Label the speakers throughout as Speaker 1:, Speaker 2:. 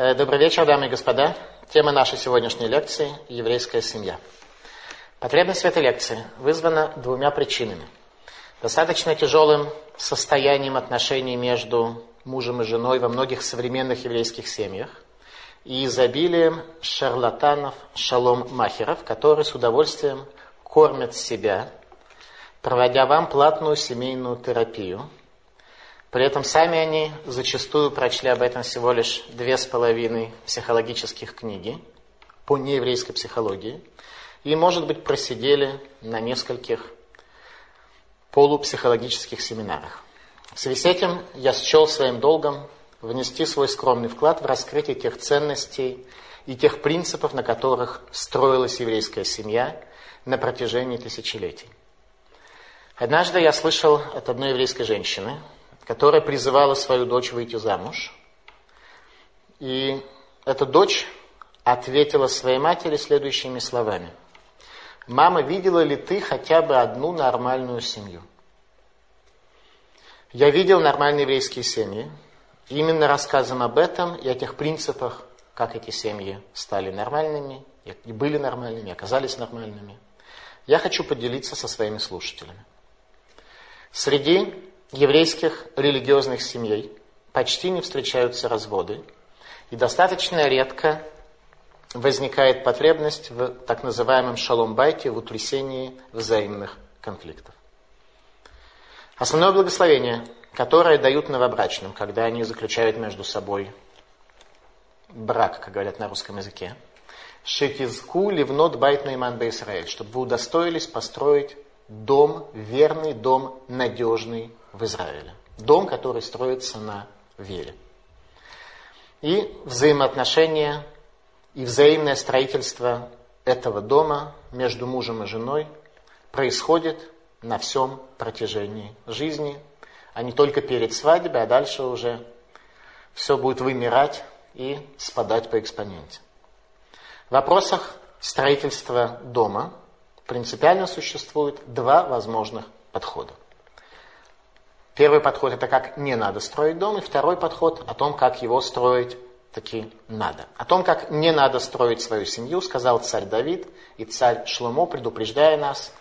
Speaker 1: Э, добрый вечер, дамы и господа. Тема нашей сегодняшней лекции – еврейская семья. Потребность в этой лекции вызвана двумя причинами. Достаточно тяжелым состоянием отношений между мужем и женой во многих современных еврейских семьях и изобилием шарлатанов, шалом-махеров, которые с удовольствием кормят себя, проводя вам платную семейную терапию – при этом сами они зачастую прочли об этом всего лишь две с половиной психологических книги по нееврейской психологии и, может быть, просидели на нескольких полупсихологических семинарах. В связи с этим я счел своим долгом внести свой скромный вклад в раскрытие тех ценностей и тех принципов, на которых строилась еврейская семья на протяжении тысячелетий. Однажды я слышал от одной еврейской женщины, которая призывала свою дочь выйти замуж. И эта дочь ответила своей матери следующими словами. «Мама, видела ли ты хотя бы одну нормальную семью?» Я видел нормальные еврейские семьи. Именно рассказом об этом и о тех принципах, как эти семьи стали нормальными, и были нормальными, и оказались нормальными, я хочу поделиться со своими слушателями. Среди еврейских религиозных семей почти не встречаются разводы, и достаточно редко возникает потребность в так называемом шалом-байте, в утрясении взаимных конфликтов. Основное благословение, которое дают новобрачным, когда они заключают между собой брак, как говорят на русском языке, шекизку ливнот байт наиман Израиль, чтобы вы удостоились построить дом, верный дом, надежный в Израиле. Дом, который строится на вере. И взаимоотношения и взаимное строительство этого дома между мужем и женой происходит на всем протяжении жизни, а не только перед свадьбой, а дальше уже все будет вымирать и спадать по экспоненте. В вопросах строительства дома принципиально существует два возможных подхода. Первый подход это как не надо строить дом, и второй подход о том, как его строить таки надо. О том, как не надо строить свою семью, сказал царь Давид и царь Шломо, предупреждая нас,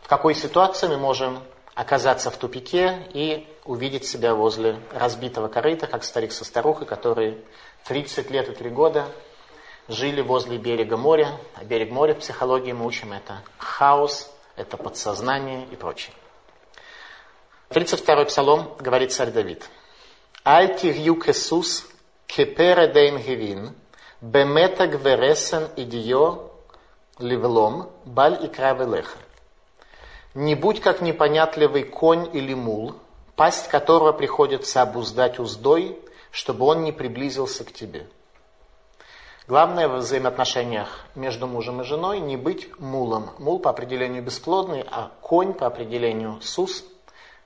Speaker 1: в какой ситуации мы можем оказаться в тупике и увидеть себя возле разбитого корыта, как старик со старухой, которые 30 лет и 3 года жили возле берега моря. А берег моря в психологии мы учим это хаос, это подсознание и прочее. 32-й псалом говорит царь Давид. «Аль тирью кесус кепере дейн гевин, бемета гвересен идио ливлом, баль и кравелеха». «Не будь как непонятливый конь или мул, пасть которого приходится обуздать уздой, чтобы он не приблизился к тебе». Главное в взаимоотношениях между мужем и женой не быть мулом. Мул по определению бесплодный, а конь по определению сус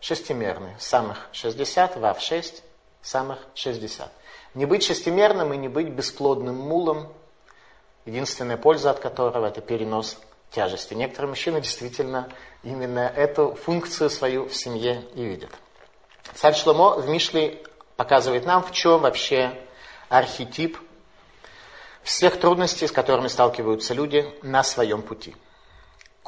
Speaker 1: шестимерный. Самых 60, вав 6, самых 60. Не быть шестимерным и не быть бесплодным мулом, единственная польза от которого это перенос тяжести. Некоторые мужчины действительно именно эту функцию свою в семье и видят. Царь Шломо в Мишле показывает нам, в чем вообще архетип всех трудностей, с которыми сталкиваются люди на своем пути.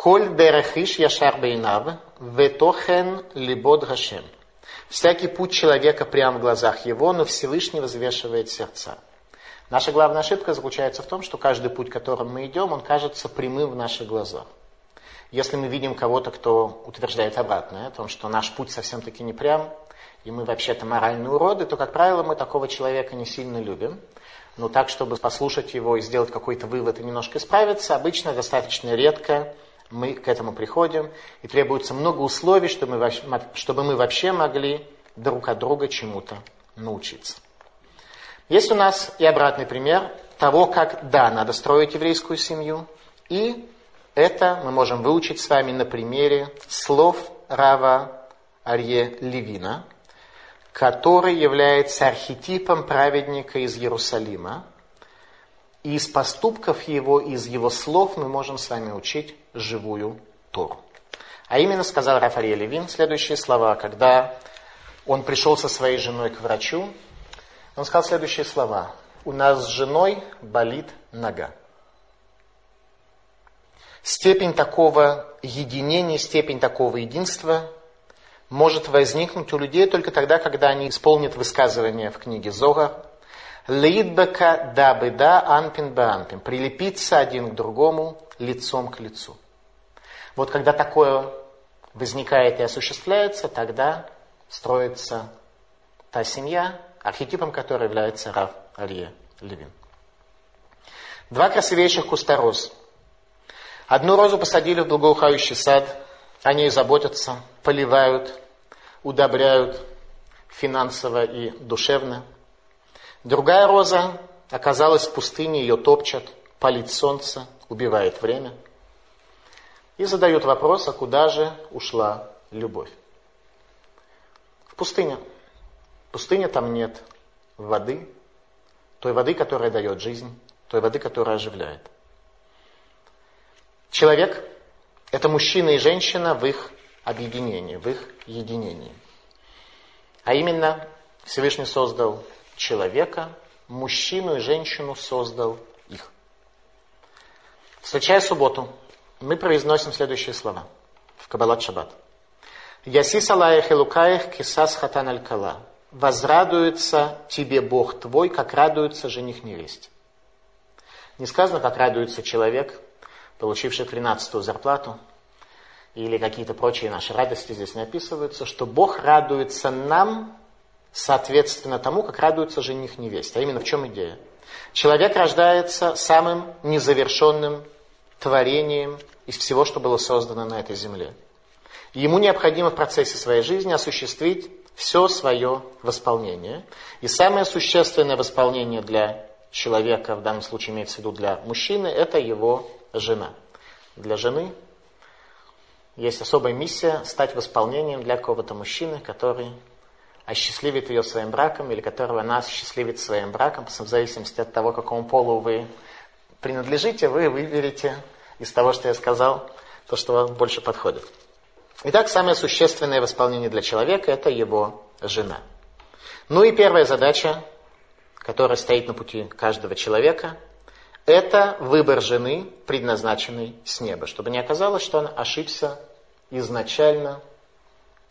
Speaker 1: Коль дерехиш яшар бейнав, ветохен либод гашем. Всякий путь человека прямо в глазах его, но Всевышний взвешивает сердца. Наша главная ошибка заключается в том, что каждый путь, которым мы идем, он кажется прямым в наших глазах. Если мы видим кого-то, кто утверждает обратное, о том, что наш путь совсем-таки не прям, и мы вообще-то моральные уроды, то, как правило, мы такого человека не сильно любим. Но так, чтобы послушать его и сделать какой-то вывод и немножко исправиться, обычно достаточно редко мы к этому приходим, и требуется много условий, чтобы мы, чтобы мы вообще могли друг от друга чему-то научиться. Есть у нас и обратный пример того, как, да, надо строить еврейскую семью, и это мы можем выучить с вами на примере слов Рава Арье Левина, который является архетипом праведника из Иерусалима, и из поступков его, из его слов мы можем с вами учить живую Тору. А именно сказал Рафаэль Левин следующие слова, когда он пришел со своей женой к врачу, он сказал следующие слова. у нас с женой болит нога. Степень такого единения, степень такого единства может возникнуть у людей только тогда, когда они исполнят высказывание в книге Зога. Лидбека да беда анпин баанпин. Прилепиться один к другому лицом к лицу. Вот когда такое возникает и осуществляется, тогда строится та семья, архетипом которой является Рав Алье Левин. Два красивейших куста роз. Одну розу посадили в благоухающий сад, о ней заботятся, поливают, удобряют финансово и душевно. Другая роза оказалась в пустыне, ее топчат, палит солнце, убивает время. И задают вопрос, а куда же ушла любовь? В пустыне. В пустыне там нет воды, той воды, которая дает жизнь, той воды, которая оживляет. Человек – это мужчина и женщина в их объединении, в их единении. А именно, Всевышний создал человека, мужчину и женщину создал. Встречая субботу, мы произносим следующие слова в Кабалат Шаббат. Ясис Алаях Элукаях Кисас Хатан Аль-Кала возрадуется тебе Бог твой, как радуется жених невесте. Не сказано, как радуется человек, получивший тринадцатую зарплату, или какие-то прочие наши радости здесь не описываются, что Бог радуется нам, соответственно тому, как радуется жених невесте. А именно в чем идея? Человек рождается самым незавершенным творением из всего, что было создано на этой земле. Ему необходимо в процессе своей жизни осуществить все свое восполнение. И самое существенное восполнение для человека, в данном случае имеется в виду для мужчины, это его жена. Для жены есть особая миссия стать восполнением для какого-то мужчины, который осчастливит ее своим браком или которого она осчастливит своим браком, в зависимости от того, какому полу вы принадлежите, вы выберете из того, что я сказал, то, что вам больше подходит. Итак, самое существенное восполнение для человека – это его жена. Ну и первая задача, которая стоит на пути каждого человека, это выбор жены, предназначенной с неба, чтобы не оказалось, что он ошибся изначально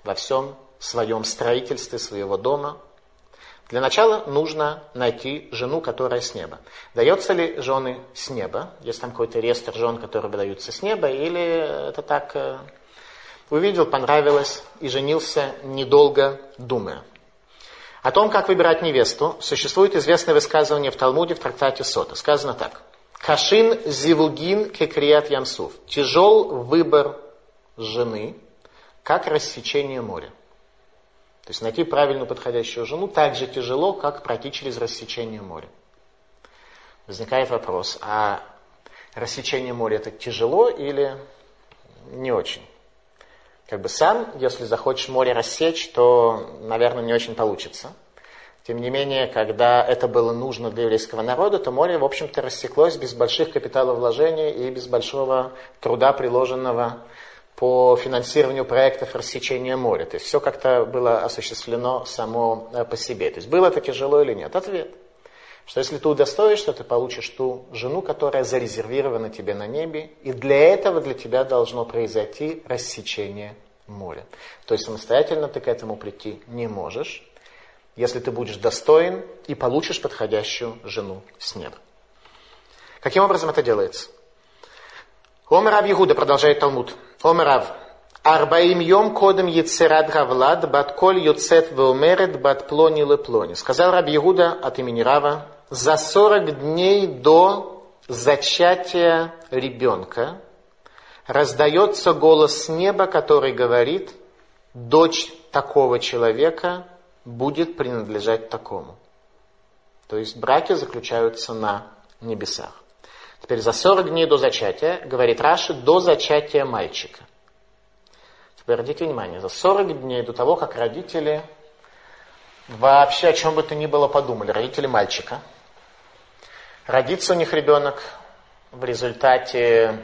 Speaker 1: во всем своем строительстве своего дома. Для начала нужно найти жену, которая с неба. Дается ли жены с неба? Есть там какой-то реестр жен, которые выдаются с неба, или это так э, Увидел, понравилось и женился, недолго думая. О том, как выбирать невесту, существует известное высказывание в Талмуде в трактате Сота. Сказано так. Кашин зивугин кекрият ямсуф. Тяжел выбор жены, как рассечение моря. То есть найти правильную подходящую жену так же тяжело, как пройти через рассечение моря. Возникает вопрос, а рассечение моря это тяжело или не очень? Как бы сам, если захочешь море рассечь, то, наверное, не очень получится. Тем не менее, когда это было нужно для еврейского народа, то море, в общем-то, рассеклось без больших капиталовложений и без большого труда, приложенного по финансированию проектов рассечения моря. То есть все как-то было осуществлено само э, по себе. То есть было это тяжело или нет? Ответ. Что если ты удостоишься, ты получишь ту жену, которая зарезервирована тебе на небе, и для этого для тебя должно произойти рассечение моря. То есть самостоятельно ты к этому прийти не можешь, если ты будешь достоин и получишь подходящую жену с неба. Каким образом это делается? Омарав Егуда, продолжает Талмуд. Омарав, Арбаим йом кодем яцерат гавлад, бат коль юцет веумерет, бат плони леплони. Сказал Раб Егуда от имени Рава, за 40 дней до зачатия ребенка раздается голос неба, который говорит, дочь такого человека будет принадлежать такому. То есть браки заключаются на небесах. Теперь за 40 дней до зачатия, говорит Раши, до зачатия мальчика. Теперь обратите внимание, за 40 дней до того, как родители вообще о чем бы то ни было подумали, родители мальчика – Родится у них ребенок в результате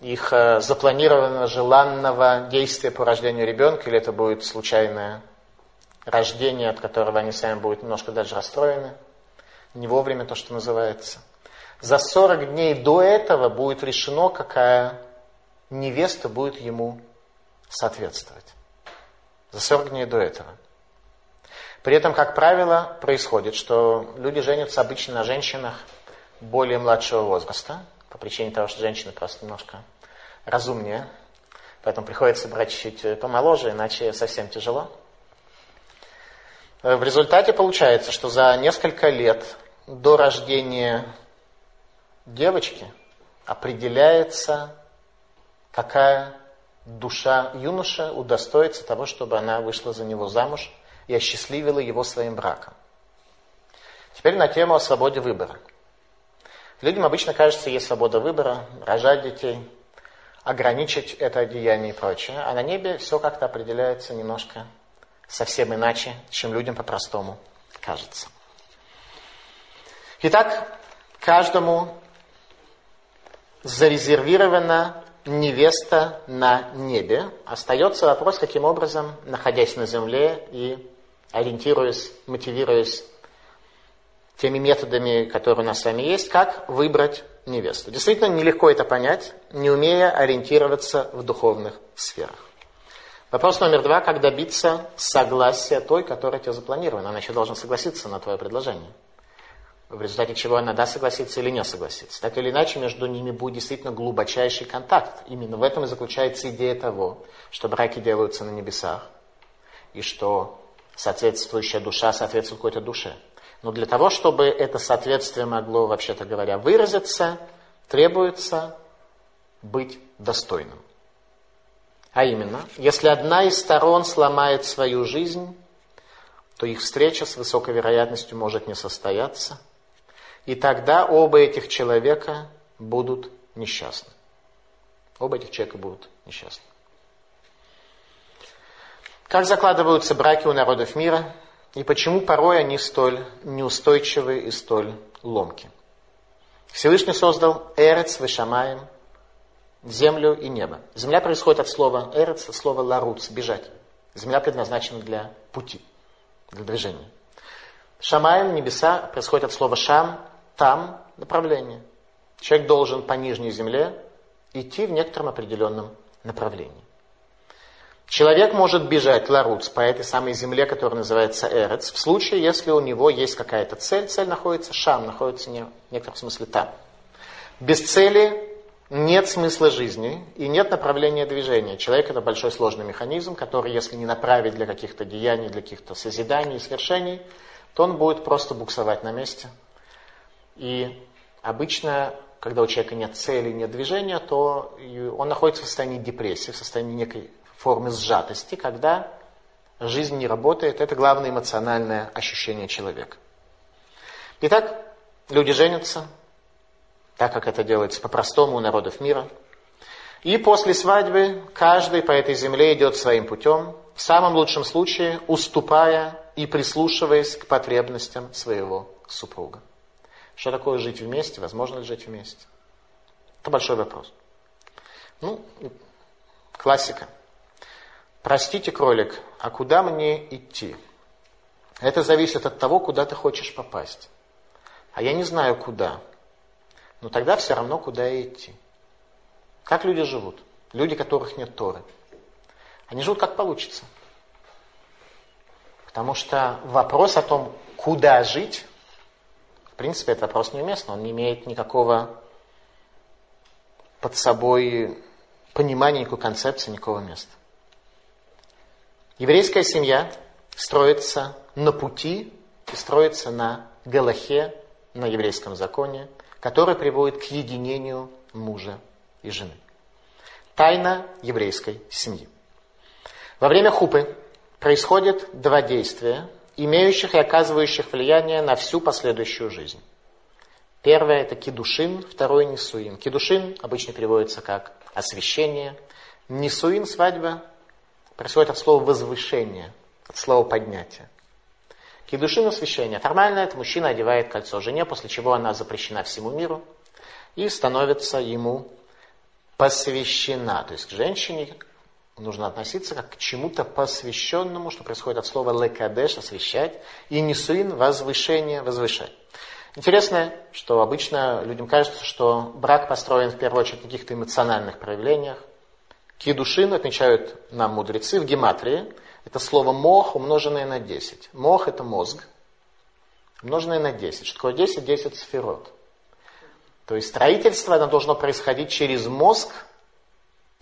Speaker 1: их э, запланированного, желанного действия по рождению ребенка, или это будет случайное рождение, от которого они сами будут немножко даже расстроены. не вовремя то, что называется. За 40 дней до этого будет решено, какая невеста будет ему соответствовать. За 40 дней до этого. При этом, как правило, происходит, что люди женятся обычно на женщинах более младшего возраста, по причине того, что женщины просто немножко разумнее, поэтому приходится брать чуть-чуть помоложе, иначе совсем тяжело. В результате получается, что за несколько лет до рождения девочки определяется, какая душа юноша удостоится того, чтобы она вышла за него замуж и осчастливила его своим браком. Теперь на тему о свободе выбора. Людям обычно кажется, есть свобода выбора, рожать детей, ограничить это деяние и прочее. А на небе все как-то определяется немножко совсем иначе, чем людям по-простому кажется. Итак, каждому зарезервирована невеста на небе. Остается вопрос, каким образом, находясь на земле и ориентируясь, мотивируясь теми методами, которые у нас с вами есть, как выбрать невесту. Действительно, нелегко это понять, не умея ориентироваться в духовных сферах. Вопрос номер два, как добиться согласия той, которая тебе запланирована. Она еще должна согласиться на твое предложение в результате чего она да согласится или не согласится. Так или иначе, между ними будет действительно глубочайший контакт. Именно в этом и заключается идея того, что браки делаются на небесах, и что соответствующая душа соответствует какой-то душе. Но для того, чтобы это соответствие могло, вообще-то говоря, выразиться, требуется быть достойным. А именно, если одна из сторон сломает свою жизнь, то их встреча с высокой вероятностью может не состояться – и тогда оба этих человека будут несчастны. Оба этих человека будут несчастны. Как закладываются браки у народов мира и почему порой они столь неустойчивы и столь ломки? Всевышний создал Эрец Вешамаем, землю и небо. Земля происходит от слова Эрец, от слова ларуц, бежать. Земля предназначена для пути, для движения. Шамаем, небеса, происходит от слова шам, там направление. Человек должен по нижней земле идти в некотором определенном направлении. Человек может бежать ларуц по этой самой земле, которая называется Эрец, в случае, если у него есть какая-то цель. Цель находится шам, находится не, в некотором смысле там. Без цели нет смысла жизни и нет направления движения. Человек это большой сложный механизм, который, если не направить для каких-то деяний, для каких-то созиданий и свершений, то он будет просто буксовать на месте – и обычно, когда у человека нет цели, нет движения, то он находится в состоянии депрессии, в состоянии некой формы сжатости, когда жизнь не работает. Это главное эмоциональное ощущение человека. Итак, люди женятся, так как это делается по-простому у народов мира. И после свадьбы каждый по этой земле идет своим путем, в самом лучшем случае уступая и прислушиваясь к потребностям своего супруга. Что такое жить вместе? Возможно ли жить вместе? Это большой вопрос. Ну, классика. Простите, кролик, а куда мне идти? Это зависит от того, куда ты хочешь попасть. А я не знаю, куда. Но тогда все равно, куда идти. Как люди живут? Люди, которых нет Торы. Они живут как получится. Потому что вопрос о том, куда жить, в принципе, этот вопрос неуместен, он не имеет никакого под собой понимания, никакой концепции, никакого места. Еврейская семья строится на пути и строится на галахе, на еврейском законе, который приводит к единению мужа и жены. Тайна еврейской семьи. Во время хупы происходит два действия, имеющих и оказывающих влияние на всю последующую жизнь. Первое это кидушин, второе нисуин. Кидушин обычно переводится как освящение. Нисуин, свадьба, происходит от слова возвышение, от слова поднятие. Кидушин освящение. Формально это мужчина одевает кольцо жене, после чего она запрещена всему миру и становится ему посвящена. То есть к женщине нужно относиться как к чему-то посвященному, что происходит от слова лекадеш, освящать, и несуин, возвышение, возвышать. Интересно, что обычно людям кажется, что брак построен в первую очередь на каких-то эмоциональных проявлениях. Кедушин отмечают нам мудрецы в гематрии. Это слово мох, умноженное на 10. Мох – это мозг, умноженное на 10. Что такое 10? 10 сферот. То есть строительство оно должно происходить через мозг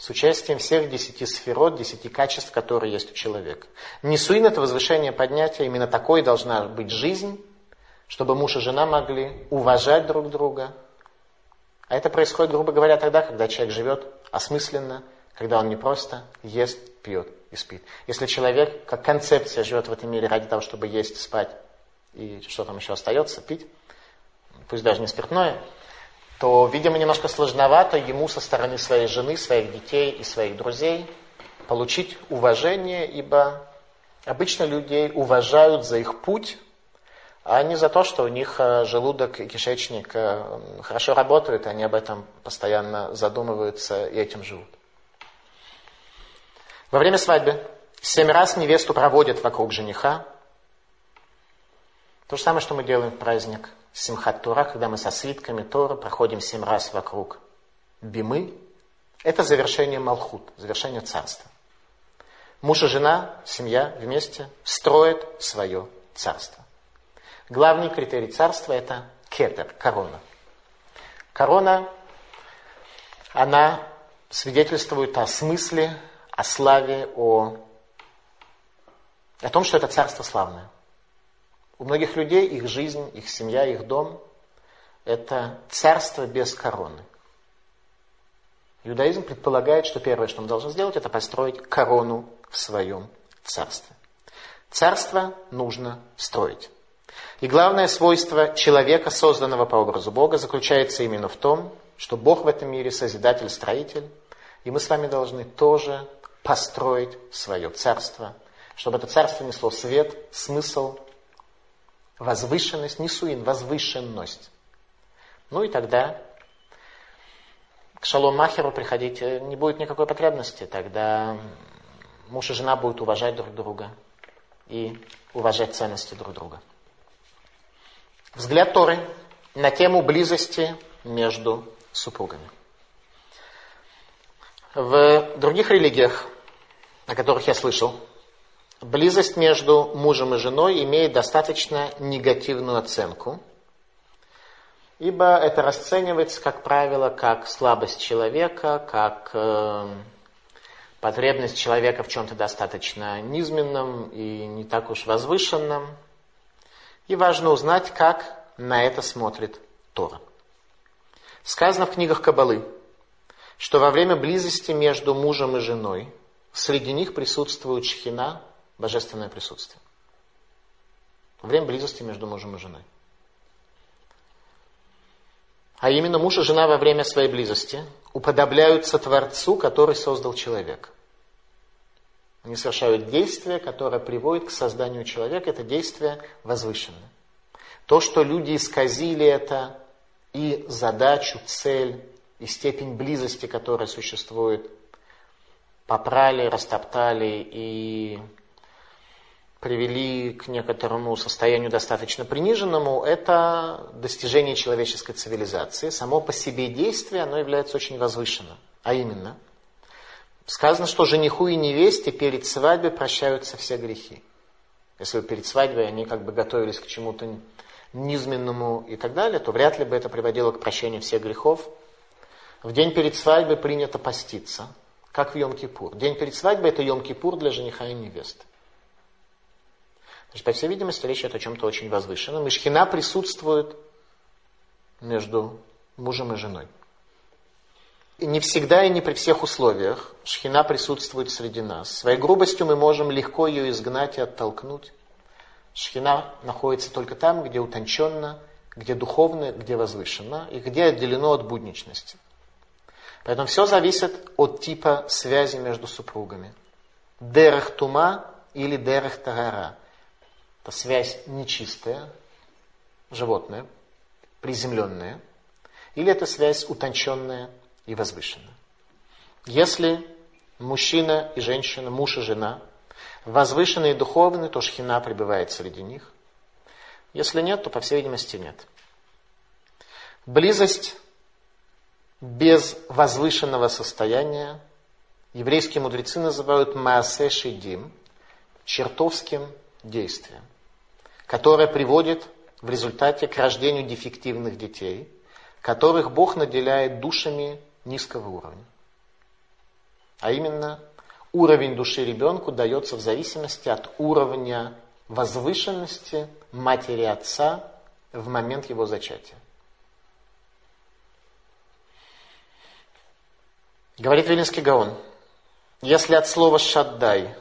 Speaker 1: с участием всех десяти сферот, десяти качеств, которые есть у человека. Нисуин – это возвышение поднятия, именно такой должна быть жизнь, чтобы муж и жена могли уважать друг друга. А это происходит, грубо говоря, тогда, когда человек живет осмысленно, когда он не просто ест, пьет и спит. Если человек, как концепция, живет в этом мире ради того, чтобы есть, спать и что там еще остается, пить, пусть даже не спиртное, то, видимо, немножко сложновато ему со стороны своей жены, своих детей и своих друзей получить уважение, ибо обычно людей уважают за их путь, а не за то, что у них э, желудок и кишечник э, хорошо работают, они об этом постоянно задумываются и этим живут. Во время свадьбы семь раз невесту проводят вокруг жениха. То же самое, что мы делаем в праздник Симхат Тура, когда мы со свитками Тора проходим семь раз вокруг Бимы. Это завершение Малхут, завершение царства. Муж и жена, семья вместе строят свое царство. Главный критерий царства – это кетер, корона. Корона, она свидетельствует о смысле, о славе, о, о том, что это царство славное. У многих людей их жизнь, их семья, их дом – это царство без короны. Иудаизм предполагает, что первое, что он должен сделать, это построить корону в своем царстве. Царство нужно строить. И главное свойство человека, созданного по образу Бога, заключается именно в том, что Бог в этом мире созидатель-строитель, и мы с вами должны тоже построить свое царство, чтобы это царство несло свет, смысл, возвышенность, не суин, возвышенность. Ну и тогда к шалом махеру приходить не будет никакой потребности. Тогда муж и жена будут уважать друг друга и уважать ценности друг друга. Взгляд Торы на тему близости между супругами. В других религиях, о которых я слышал, близость между мужем и женой имеет достаточно негативную оценку, ибо это расценивается, как правило, как слабость человека, как э, потребность человека в чем-то достаточно низменном и не так уж возвышенном. И важно узнать, как на это смотрит Тора. Сказано в книгах Кабалы, что во время близости между мужем и женой среди них присутствует шхина, божественное присутствие. Время близости между мужем и женой. А именно муж и жена во время своей близости уподобляются Творцу, который создал человека. Они совершают действие, которое приводит к созданию человека. Это действие возвышенное. То, что люди исказили это и задачу, цель, и степень близости, которая существует, попрали, растоптали и привели к некоторому состоянию достаточно приниженному, это достижение человеческой цивилизации. Само по себе действие, оно является очень возвышенным. А именно, сказано, что жениху и невесте перед свадьбой прощаются все грехи. Если перед свадьбой они как бы готовились к чему-то низменному и так далее, то вряд ли бы это приводило к прощению всех грехов. В день перед свадьбой принято поститься, как в Йом-Кипур. День перед свадьбой это Йом-Кипур для жениха и невесты. Значит, по всей видимости, речь идет о чем-то очень возвышенном. И шхина присутствует между мужем и женой. И не всегда и не при всех условиях шхина присутствует среди нас. Своей грубостью мы можем легко ее изгнать и оттолкнуть. Шхина находится только там, где утонченно, где духовно, где возвышенно и где отделено от будничности. Поэтому все зависит от типа связи между супругами. Дерех тума или дерех тарара. Это связь нечистая, животное, приземленная, или это связь утонченная и возвышенная. Если мужчина и женщина, муж и жена, возвышенные и духовные, то шхина пребывает среди них. Если нет, то, по всей видимости, нет. Близость без возвышенного состояния еврейские мудрецы называют маасе шидим, чертовским действием, которое приводит в результате к рождению дефективных детей, которых Бог наделяет душами низкого уровня. А именно, уровень души ребенку дается в зависимости от уровня возвышенности матери отца в момент его зачатия. Говорит Вилинский Гаон, если от слова «шаддай»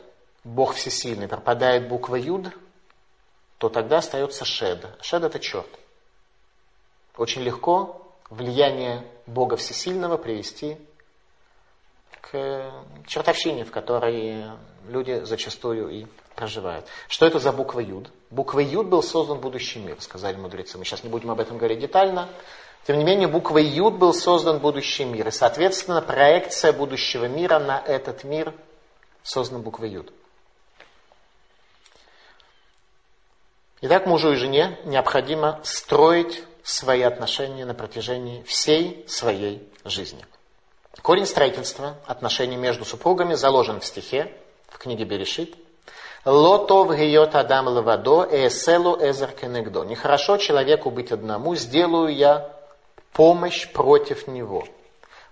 Speaker 1: Бог всесильный пропадает буква «юд», то тогда остается «шед». «Шед» – это черт. Очень легко влияние Бога Всесильного привести к чертовщине, в которой люди зачастую и проживают. Что это за буква Юд? Буква Юд был создан будущий мир, сказали мудрецы. Мы сейчас не будем об этом говорить детально. Тем не менее, буквой Юд был создан будущий мир. И, соответственно, проекция будущего мира на этот мир создана буквой Юд. Итак, мужу и жене необходимо строить свои отношения на протяжении всей своей жизни. Корень строительства отношений между супругами заложен в стихе, в книге Берешит. Лотов гиот адам лавадо эселу эзер кенегдо. Нехорошо человеку быть одному, сделаю я помощь против него.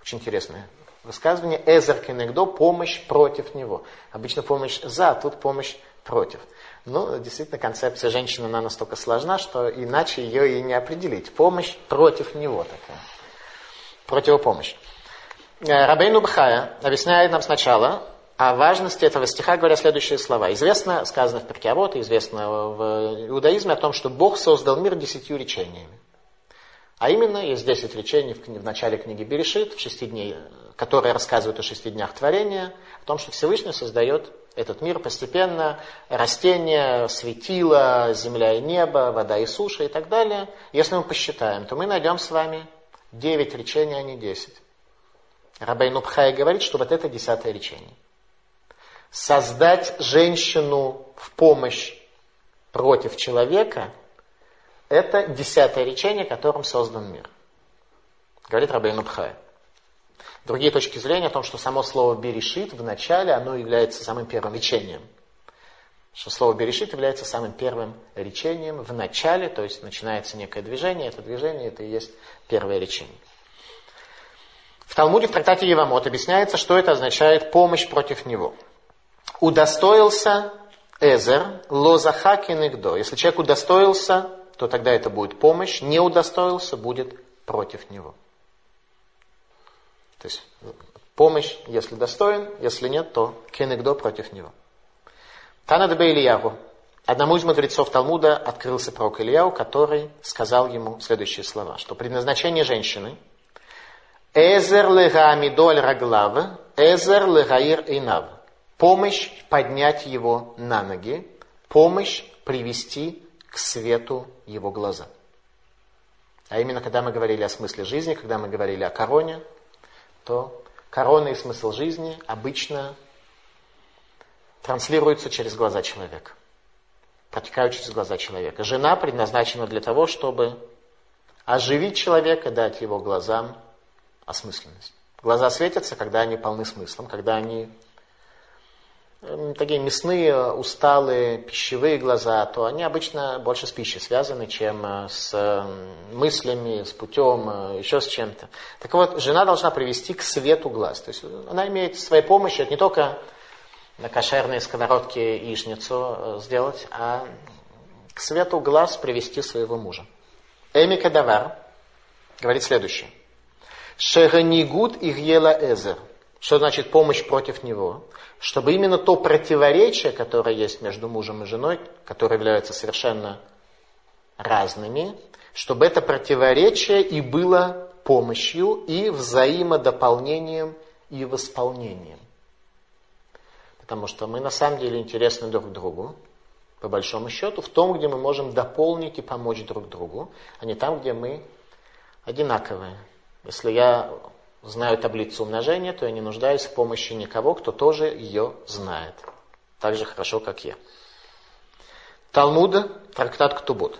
Speaker 1: Очень интересное высказывание. Эзер кенегдо, помощь против него. Обычно помощь за, а тут помощь против. Ну, действительно, концепция женщины, она настолько сложна, что иначе ее и не определить. Помощь против него такая. Противопомощь. Э, Рабейну Бхая объясняет нам сначала о важности этого стиха, говоря следующие слова. Известно, сказано в Перкиавод, известно в иудаизме о том, что Бог создал мир десятью речениями. А именно, есть десять речений в, в начале книги Берешит, в шести дней, которые рассказывают о шести днях творения, о том, что Всевышний создает этот мир постепенно, растения, светила, земля и небо, вода и суша и так далее. Если мы посчитаем, то мы найдем с вами 9 речений, а не 10. Рабей Нубхай говорит, что вот это десятое речение. Создать женщину в помощь против человека – это десятое речение, которым создан мир. Говорит Рабей Нубхай. Другие точки зрения о том, что само слово «берешит» в начале, оно является самым первым речением. Что слово «берешит» является самым первым речением в начале, то есть начинается некое движение, это движение, это и есть первое речение. В Талмуде в трактате Евамот объясняется, что это означает помощь против него. Удостоился Эзер лозахаки негдо. Если человек удостоился, то тогда это будет помощь. Не удостоился, будет против него. То есть помощь, если достоин, если нет, то кенегдо против него. Танадбе Ильяву. Одному из мудрецов Талмуда открылся пророк Ильяу, который сказал ему следующие слова, что предназначение женщины Эзер лега амидоль раглав, эзер легаир инав. Помощь поднять его на ноги, помощь привести к свету его глаза. А именно, когда мы говорили о смысле жизни, когда мы говорили о короне, то корона и смысл жизни обычно транслируются через глаза человека, протекают через глаза человека. Жена предназначена для того, чтобы оживить человека, дать его глазам осмысленность. Глаза светятся, когда они полны смыслом, когда они такие мясные, усталые, пищевые глаза, то они обычно больше с пищей связаны, чем э, с эм, мыслями, с путем, э, еще с чем-то. Так вот, жена должна привести к свету глаз. То есть она имеет своей помощью, это не только на кошерной сковородке яичницу э, сделать, а к свету глаз привести своего мужа. Эми Кадавар говорит следующее. Шеганигут Игьела Эзер. Что значит помощь против него? Чтобы именно то противоречие, которое есть между мужем и женой, которое являются совершенно разными, чтобы это противоречие и было помощью, и взаимодополнением, и восполнением. Потому что мы на самом деле интересны друг другу, по большому счету, в том, где мы можем дополнить и помочь друг другу, а не там, где мы одинаковые. Если я знаю таблицу умножения, то я не нуждаюсь в помощи никого, кто тоже ее знает. Так же хорошо, как я. Талмуда, трактат Ктубот.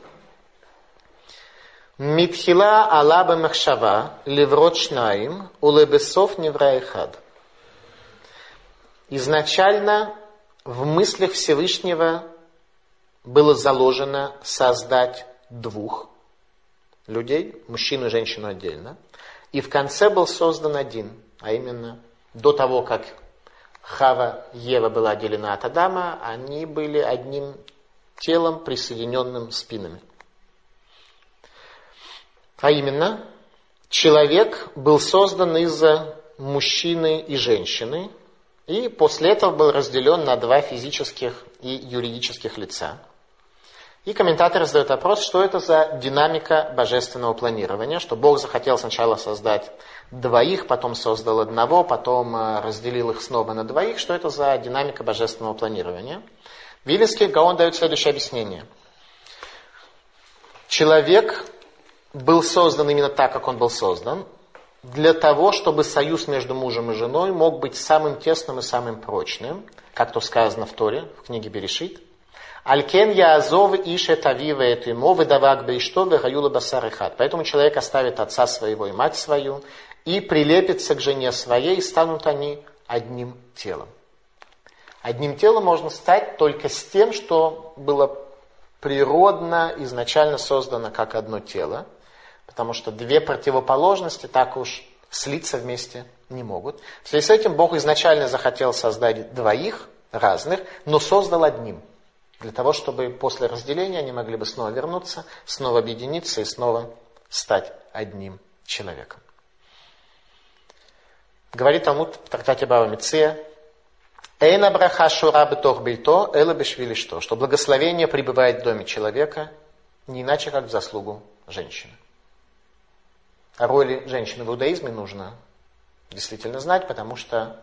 Speaker 1: Митхила алаба махшава леврот шнаим улебесов невраихад. Изначально в мыслях Всевышнего было заложено создать двух людей, мужчину и женщину отдельно. И в конце был создан один, а именно до того, как Хава Ева была отделена от Адама, они были одним телом, присоединенным спинами. А именно, человек был создан из мужчины и женщины, и после этого был разделен на два физических и юридических лица. И комментатор задает вопрос, что это за динамика божественного планирования, что Бог захотел сначала создать двоих, потом создал одного, потом э, разделил их снова на двоих, что это за динамика божественного планирования. Вилинский Гаон дает следующее объяснение. Человек был создан именно так, как он был создан, для того, чтобы союз между мужем и женой мог быть самым тесным и самым прочным, как то сказано в Торе, в книге Берешит. Алькен я азов ише тавива эту ему, выдавак бы и что гаюла басарыхат. Поэтому человек оставит отца своего и мать свою, и прилепится к жене своей, и станут они одним телом. Одним телом можно стать только с тем, что было природно, изначально создано как одно тело, потому что две противоположности так уж слиться вместе не могут. В связи с этим Бог изначально захотел создать двоих разных, но создал одним, для того, чтобы после разделения они могли бы снова вернуться, снова объединиться и снова стать одним человеком. Говорит Талмуд в трактате Бава Меция, Эйна браха шура бетох бейто, эла бешвили что? Что благословение пребывает в доме человека не иначе, как в заслугу женщины. О роли женщины в иудаизме нужно действительно знать, потому что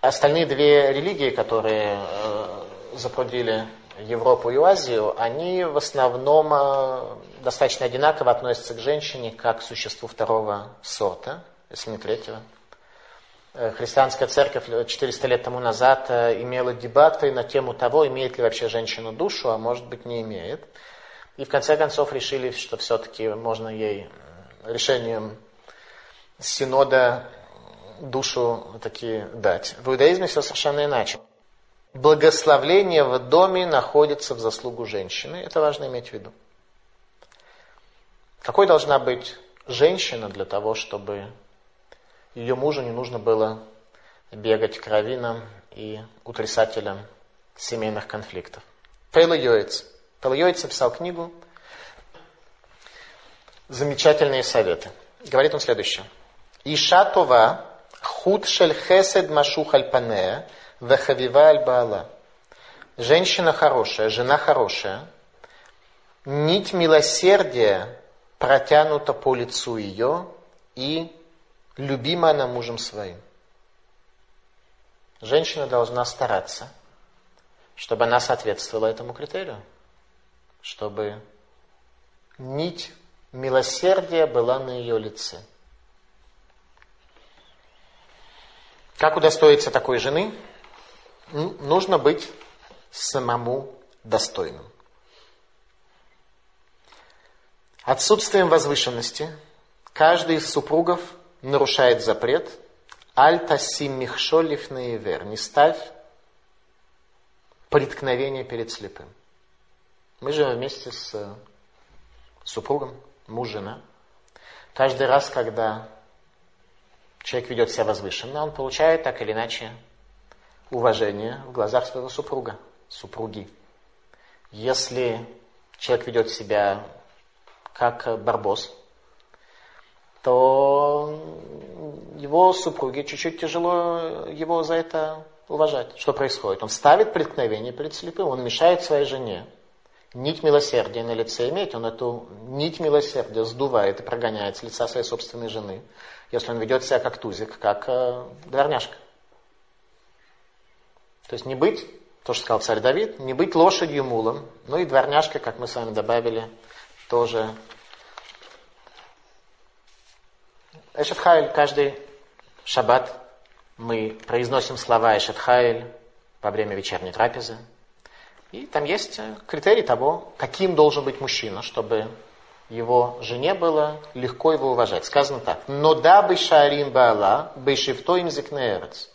Speaker 1: остальные две религии, которые э, запрудили Европу и Азию, они в основном э, достаточно одинаково относятся к женщине как к существу второго сорта, если не третьего. Э, христианская церковь 400 лет тому назад э, имела дебаты на тему того, имеет ли вообще женщина душу, а может быть не имеет. И в конце концов решили, что все-таки можно ей э, решением синода душу такие дать. В иудаизме все совершенно иначе. Благословление в доме находится в заслугу женщины. Это важно иметь в виду. Какой должна быть женщина для того, чтобы ее мужу не нужно было бегать к раввинам и утрясателям семейных конфликтов. Пейла Йоиц. Пейла Йоиц написал книгу «Замечательные советы». Говорит он следующее. Иша това худ шель хесед машух аль панея вехавива аль баала. Женщина хорошая, жена хорошая, нить милосердия протянута по лицу ее и любима она мужем своим. Женщина должна стараться, чтобы она соответствовала этому критерию, чтобы нить милосердия была на ее лице. Как удостоиться такой жены? Нужно быть самому достойным. Отсутствием возвышенности каждый из супругов нарушает запрет, альта симмихшолив наивер, не ставь преткновение перед слепым. Мы живем вместе с супругом, муж, жена. Каждый раз, когда человек ведет себя возвышенно, он получает так или иначе уважение в глазах своего супруга, супруги. Если человек ведет себя как барбос, то его супруге чуть-чуть тяжело его за это уважать. Что происходит? Он ставит преткновение перед слепым, он мешает своей жене. Нить милосердия на лице иметь, он эту нить милосердия сдувает и прогоняет с лица своей собственной жены, если он ведет себя как тузик, как э, дворняжка. То есть не быть, то, что сказал царь Давид, не быть лошадью мулом, ну и дворняжка, как мы с вами добавили, тоже Эшетхайль каждый шаббат мы произносим слова Эшетхайль во время вечерней трапезы. И там есть критерий того, каким должен быть мужчина, чтобы его жене было легко его уважать. Сказано так. Но да бы шарим баала, бы шифто им зикнеерец.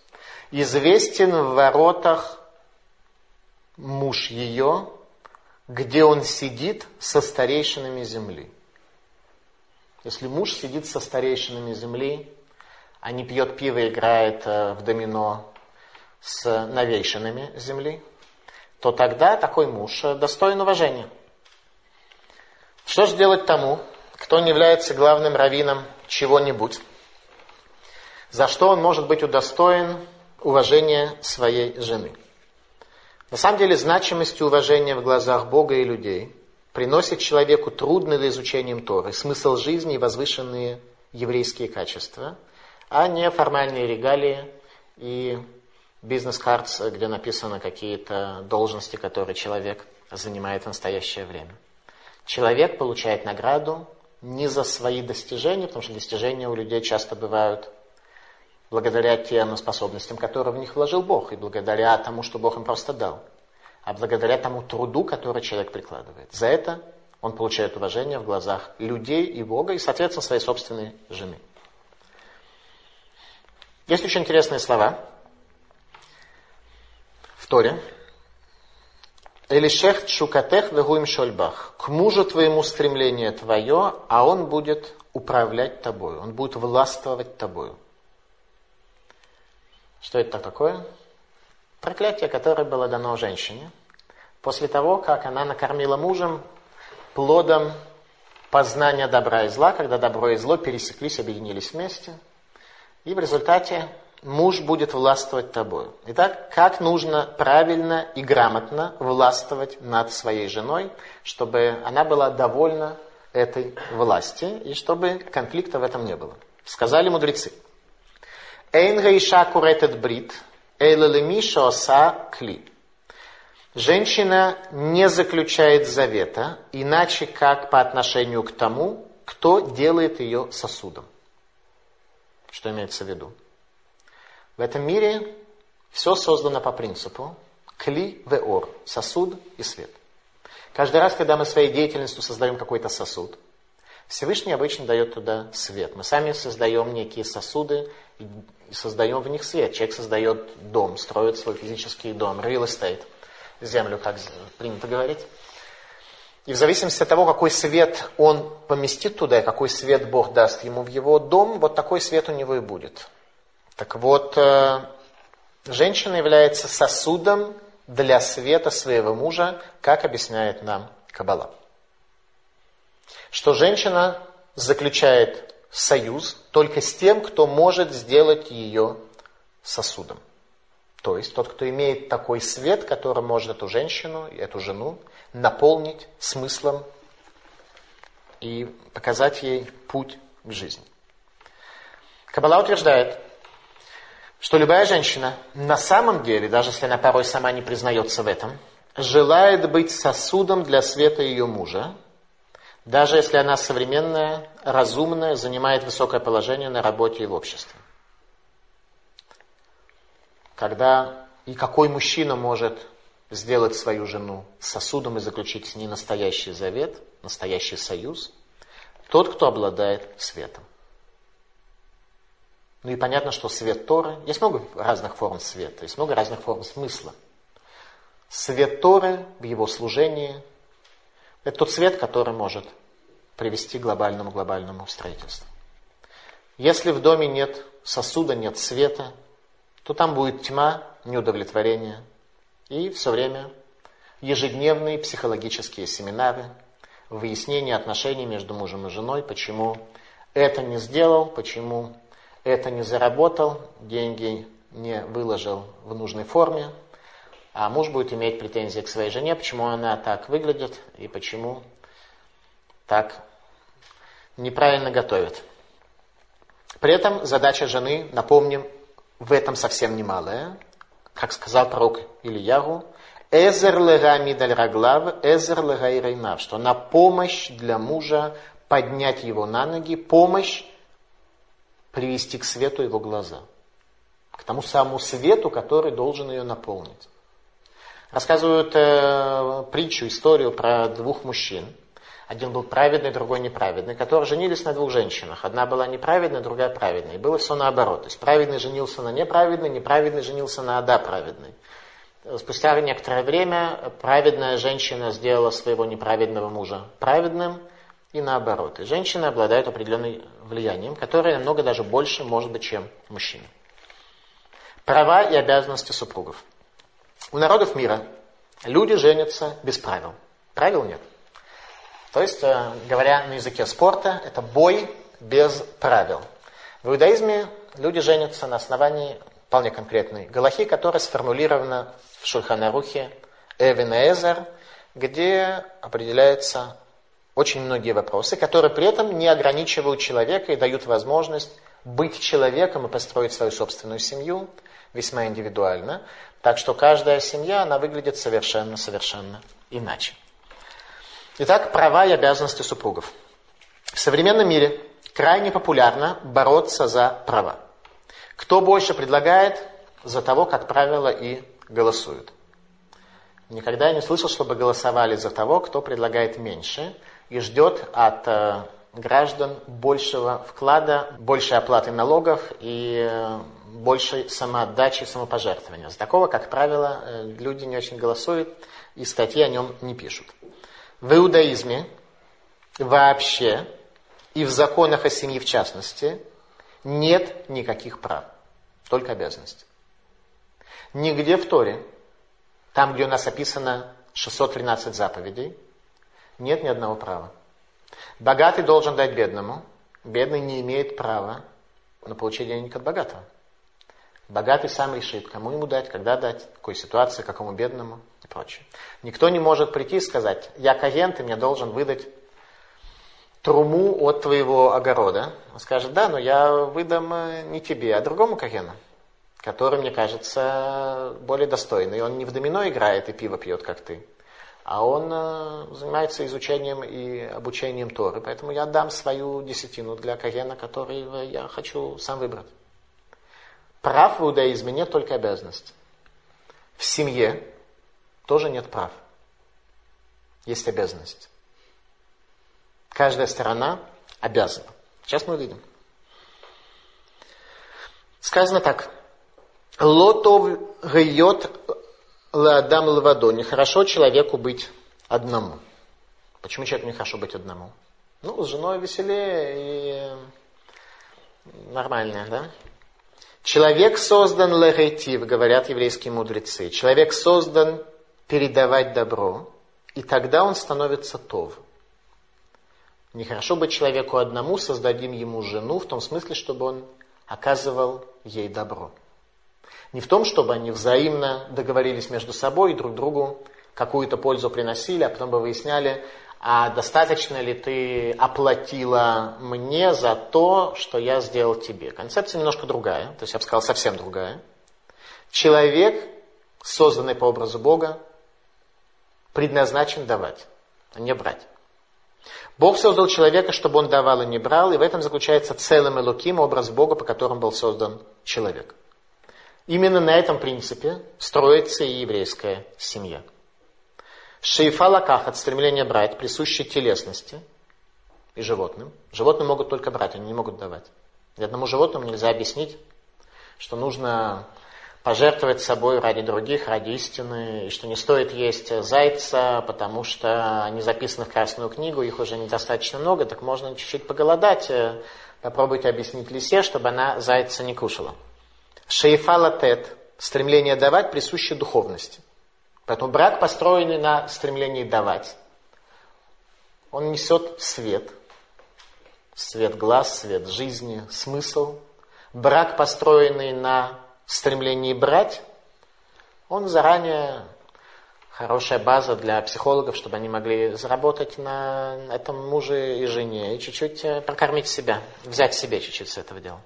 Speaker 1: Известен в воротах муж ее, где он сидит со старейшинами земли. Если муж сидит со старейшинами земли, а не пьет пиво и играет э, в домино с новейшинами земли, то тогда такой муж э, достоин уважения. Что же делать тому, кто не является главным раввином чего-нибудь, за что он может быть удостоен уважения своей жены? На самом деле значимость и уважение в глазах Бога и людей приносит человеку трудный для изучением Торы, смысл жизни и возвышенные еврейские качества, а не формальные регалии и бизнес-картс, где написаны какие-то должности, которые человек занимает в настоящее время. Человек получает награду не за свои достижения, потому что достижения у людей часто бывают благодаря тем способностям, которые в них вложил Бог, и благодаря тому, что Бог им просто дал, а благодаря тому труду, который человек прикладывает. За это он получает уважение в глазах людей и Бога, и, соответственно, своей собственной жены. Есть очень интересные слова в Торе, Элишех шукатех вегуим шольбах. К мужу твоему стремление твое, а он будет управлять тобой, он будет властвовать тобою. Что это такое? Проклятие, которое было дано женщине после того, как она накормила мужем плодом познания добра и зла, когда добро и зло пересеклись, объединились вместе. И в результате муж будет властвовать тобой. Итак, как нужно правильно и грамотно властвовать над своей женой, чтобы она была довольна этой власти и чтобы конфликта в этом не было. Сказали мудрецы. Эйн гаиша куретет брит, эйлалемиша оса кли. Женщина не заключает завета, иначе как по отношению к тому, кто делает ее сосудом. Что имеется в виду? В этом мире все создано по принципу кли веор, сосуд и свет. Каждый раз, когда мы своей деятельностью создаем какой-то сосуд, Всевышний обычно дает туда свет. Мы сами создаем некие сосуды и создаем в них свет. Человек создает дом, строит свой физический дом, real estate, землю, как принято говорить. И в зависимости от того, какой свет он поместит туда, и какой свет Бог даст ему в его дом, вот такой свет у него и будет. Так вот, э, женщина является сосудом для света своего мужа, как объясняет нам Каббала. Что женщина заключает союз только с тем, кто может сделать ее сосудом. То есть тот, кто имеет такой свет, который может эту женщину, эту жену наполнить смыслом и показать ей путь к жизни. Каббала утверждает, что любая женщина на самом деле, даже если она порой сама не признается в этом, желает быть сосудом для света ее мужа, даже если она современная, разумная, занимает высокое положение на работе и в обществе. Когда и какой мужчина может сделать свою жену сосудом и заключить с ней настоящий завет, настоящий союз? Тот, кто обладает светом. Ну и понятно, что свет Торы, есть много разных форм света, есть много разных форм смысла. Свет Торы в его служении – это тот свет, который может привести к глобальному глобальному строительству. Если в доме нет сосуда, нет света, то там будет тьма, неудовлетворение и все время ежедневные психологические семинары, выяснение отношений между мужем и женой, почему это не сделал, почему это не заработал, деньги не выложил в нужной форме, а муж будет иметь претензии к своей жене, почему она так выглядит и почему так неправильно готовит. При этом задача жены, напомним, в этом совсем немалая. Как сказал пророк Ильягу, «Эзер лега мидаль раглав, эзер лега что на помощь для мужа поднять его на ноги, помощь привести к свету его глаза, к тому самому свету, который должен ее наполнить. Рассказывают э, притчу, историю про двух мужчин. один был праведный, другой неправедный, которые женились на двух женщинах. Одна была неправедная, другая праведная. И было все наоборот. То есть праведный женился на неправедной, неправедный женился на да праведной. Спустя некоторое время праведная женщина сделала своего неправедного мужа праведным, и наоборот. И женщины обладают определенным влиянием, которое намного даже больше может быть, чем мужчины. Права и обязанности супругов. У народов мира люди женятся без правил. Правил нет. То есть, э, говоря на языке спорта, это бой без правил. В иудаизме люди женятся на основании вполне конкретной галахи, которая сформулирована в Шульханарухе Эвен где определяются очень многие вопросы, которые при этом не ограничивают человека и дают возможность быть человеком и построить свою собственную семью весьма индивидуально. Так что каждая семья, она выглядит совершенно-совершенно иначе. Итак, права и обязанности супругов. В современном мире крайне популярно бороться за права. Кто больше предлагает, за того, как правило, и голосуют. Никогда я не слышал, чтобы голосовали за того, кто предлагает меньше и ждет от э, граждан большего вклада, большей оплаты налогов и э, большей самоотдачи, самопожертвования. За такого, как правило, э, люди не очень голосуют и статьи о нем не пишут. В иудаизме вообще и в законах о семье в частности нет никаких прав, только обязанности. Нигде в Торе, там, где у нас описано 613 заповедей, нет ни одного права. Богатый должен дать бедному, бедный не имеет права на получение денег от богатого. Богатый сам решит, кому ему дать, когда дать, какой ситуации, какому бедному и прочее. Никто не может прийти и сказать, я каген, ты мне должен выдать труму от твоего огорода. Он скажет, да, но я выдам э, не тебе, а другому кагену, который, мне кажется, более достойный. Он не в домино играет и пиво пьет, как ты, а он э, занимается изучением и обучением Торы. Поэтому я дам свою десятину для кагена, который я хочу сам выбрать. Прав в иудаизме нет, только обязанность. В семье тоже нет прав. Есть обязанность. Каждая сторона обязана. Сейчас мы увидим. Сказано так. Лотов гайот ладам лавадо. Нехорошо человеку быть одному. Почему человеку нехорошо быть одному? Ну, с женой веселее и нормально, да? Человек создан легейтив, говорят еврейские мудрецы. Человек создан передавать добро, и тогда он становится тов. Нехорошо быть человеку одному, создадим ему жену, в том смысле, чтобы он оказывал ей добро. Не в том, чтобы они взаимно договорились между собой и друг другу какую-то пользу приносили, а потом бы выясняли, а достаточно ли ты оплатила мне за то, что я сделал тебе. Концепция немножко другая, то есть я бы сказал совсем другая. Человек, созданный по образу Бога, предназначен давать, а не брать. Бог создал человека, чтобы он давал и не брал, и в этом заключается целым Элоким, образ Бога, по которому был создан человек. Именно на этом принципе строится и еврейская семья. Шейфа лакахат, стремление брать, присущее телесности и животным. Животные могут только брать, они не могут давать. Ни одному животному нельзя объяснить, что нужно пожертвовать собой ради других, ради истины, и что не стоит есть зайца, потому что они записаны в Красную книгу, их уже недостаточно много, так можно чуть-чуть поголодать, э, попробуйте объяснить лисе, чтобы она зайца не кушала. Шейфа латет, стремление давать, присуще духовности – Поэтому брак, построенный на стремлении давать, он несет свет, свет глаз, свет жизни, смысл. Брак, построенный на стремлении брать, он заранее хорошая база для психологов, чтобы они могли заработать на этом муже и жене и чуть-чуть э, прокормить себя, взять себе чуть-чуть с этого дела.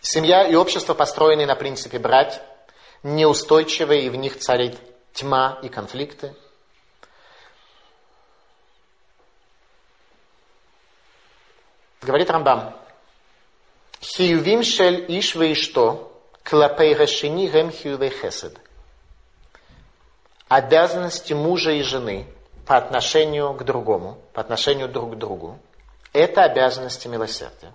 Speaker 1: Семья и общество, построенные на принципе брать, неустойчивые, и в них царит тьма и конфликты. Говорит Рамбам, Хиювим шель иш что, клапей рашини гем хиювей хесед. Обязанности мужа и жены по отношению к другому, по отношению друг к другу, это обязанности милосердия.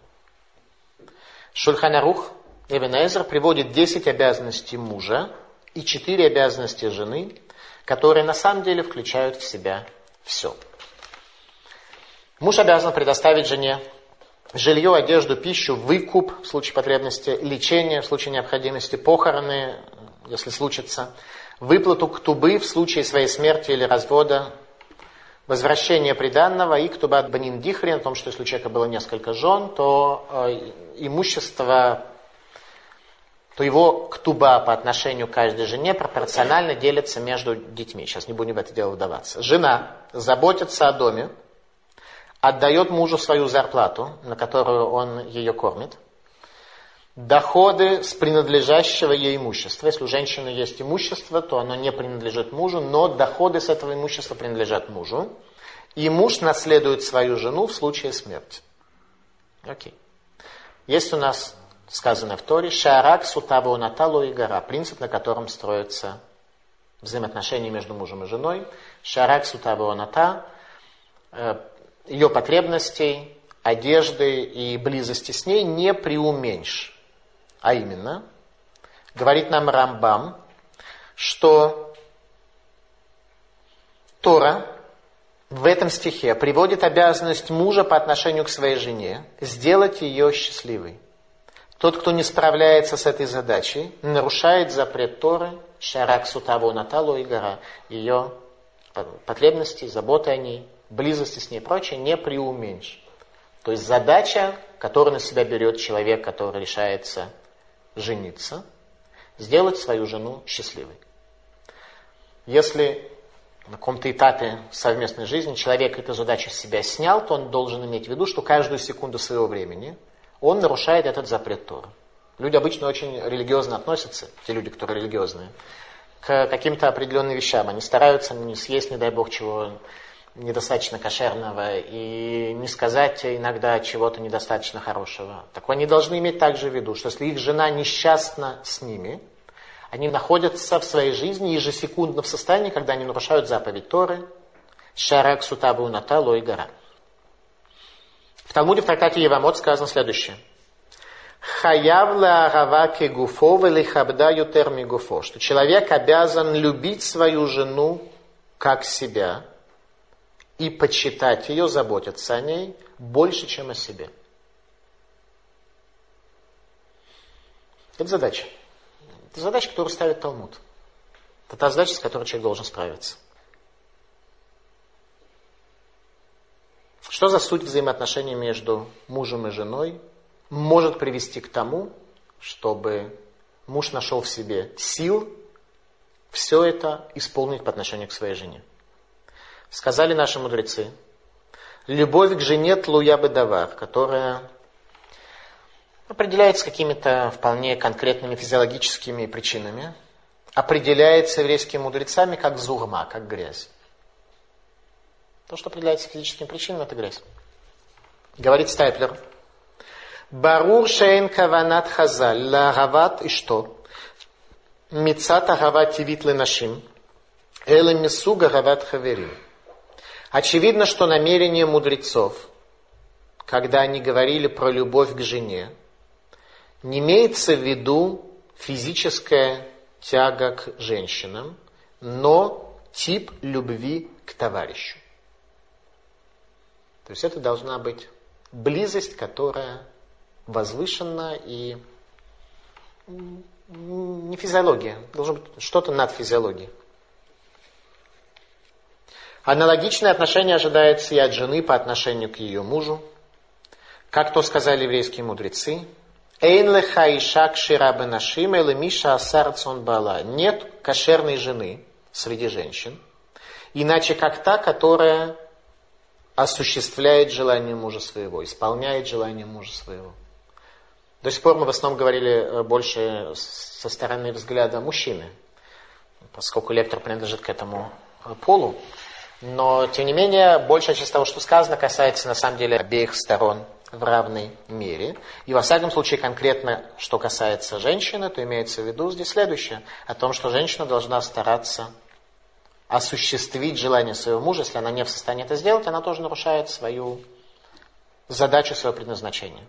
Speaker 1: Шульханарух Эвенезер приводит 10 обязанностей мужа и 4 обязанности жены, которые на самом деле включают в себя все. Муж обязан предоставить жене жилье, одежду, пищу, выкуп в случае потребности, лечение в случае необходимости, похороны, если случится, выплату ктубы в случае своей смерти или развода, возвращение приданного и ктуба банин дихри, о том, что если у человека было несколько жен, то э, имущество, то его ктуба по отношению к каждой жене пропорционально делится между детьми. Сейчас не будем в это дело вдаваться. Жена заботится о доме, отдает мужу свою зарплату, на которую он ее кормит, доходы с принадлежащего ей имущества. Если у женщины есть имущество, то оно не принадлежит мужу, но доходы с этого имущества принадлежат мужу. И муж наследует свою жену в случае смерти. Окей. Есть у нас сказано в Торе «Шарак сутабу наталу и гора», принцип, на котором строятся взаимоотношения между мужем и женой. «Шарак сутабу ната», э, ее потребностей, одежды и близости с ней не преуменьшь. А именно, говорит нам Рамбам, что Тора в этом стихе приводит обязанность мужа по отношению к своей жене сделать ее счастливой. Тот, кто не справляется с этой задачей, нарушает запрет Торы, шарак сутаво наталу и гора, ее потребности, заботы о ней, близости с ней и прочее, не преуменьшь. То есть задача, которую на себя берет человек, который решается жениться, сделать свою жену счастливой. Если на каком-то этапе совместной жизни человек эту задачу с себя снял, то он должен иметь в виду, что каждую секунду своего времени он нарушает этот запрет Тора. Люди обычно очень религиозно относятся, те люди, которые религиозные, к каким-то определенным вещам. Они стараются не съесть, не дай бог, чего недостаточно кошерного и не сказать иногда чего-то недостаточно хорошего. Так они должны иметь также в виду, что если их жена несчастна с ними, они находятся в своей жизни ежесекундно в состоянии, когда они нарушают заповедь Торы, Шарак Сутаву Наталу и Гора. В Талмуде в трактате Евамот сказано следующее. Хаяв лаараваки гуфо велихабда ютерми гуфо. Что человек обязан любить свою жену как себя – и почитать ее, заботиться о ней больше, чем о себе. Это задача. Это задача, которую ставит Талмуд. Это та задача, с которой человек должен справиться. Что за суть взаимоотношений между мужем и женой может привести к тому, чтобы муж нашел в себе сил все это исполнить по отношению к своей жене? Сказали наши мудрецы, любовь к жене тлуя бедавар, которая определяется какими-то вполне конкретными физиологическими причинами, определяется еврейскими мудрецами как зурма, как грязь. То, что определяется физическими причинами, это грязь. Говорит Стайплер. Барур шейн каванат хазаль лагават и что? Мицат агават тивит нашим. Эле мисуга гават хаверим. Очевидно, что намерение мудрецов, когда они говорили про любовь к жене, не имеется в виду физическая тяга к женщинам, но тип любви к товарищу. То есть это должна быть близость, которая возвышена и не физиология, должно быть что-то над физиологией. Аналогичное отношение ожидается и от жены по отношению к ее мужу. Как то сказали еврейские мудрецы, Эйн леха ишак ширабы нашим миша асарцон бала. Нет кошерной жены среди женщин, иначе как та, которая осуществляет желание мужа своего, исполняет желание мужа своего. До сих пор мы в основном говорили э, больше со стороны взгляда мужчины, поскольку лектор принадлежит к этому э, полу. Но, тем не менее, большая часть того, что сказано, касается на самом деле обеих сторон в равной мере. И во всяком случае, конкретно, что касается женщины, то имеется в виду здесь следующее. О том, что женщина должна стараться осуществить желание своего мужа, если она не в состоянии это сделать, она тоже нарушает свою задачу, свое предназначение.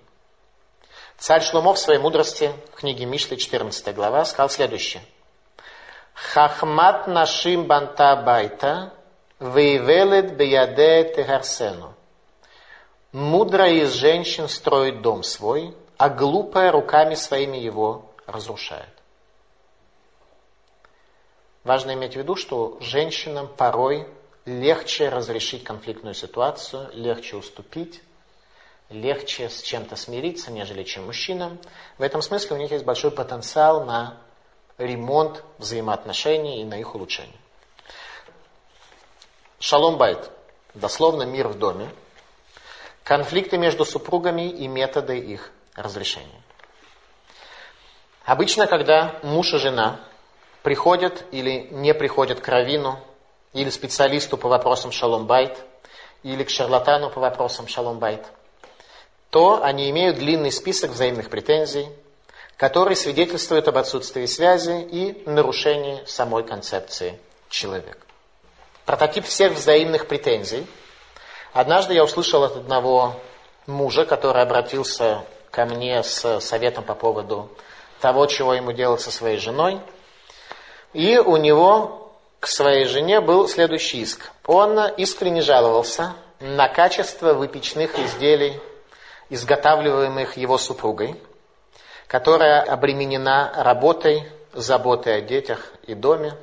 Speaker 1: Царь Шломо в своей мудрости, в книге Мишли, 14 глава, сказал следующее. Хахмат нашим банта байта, вейвелет бияде тегарсену. Мудрая из женщин строит дом свой, а глупая руками своими его разрушает. Важно иметь в виду, что женщинам порой легче разрешить конфликтную ситуацию, легче уступить, легче с чем-то смириться, нежели чем мужчинам. В этом смысле у них есть большой потенциал на ремонт взаимоотношений и на их улучшение. שלום בית, дословно мир в доме, конфликты между супругами и методы их разрешения. Обычно, когда муж и жена приходят или не приходят к раввину, или специалисту по вопросам שלום בית, или к шарлатану по вопросам שלום בית – то они имеют длинный список взаимных претензий, который свидетельствует об отсутствии связи и нарушении самой концепции человека. Прототип всех взаимных претензий. Однажды я услышал от одного мужа, который обратился ко мне с советом по поводу того, чего ему делать со своей женой. И у него к своей жене был следующий иск. Он искренне жаловался на качество выпечных изделий изготавливаемых его супругой, которая обременена работой, заботой о детях и доме.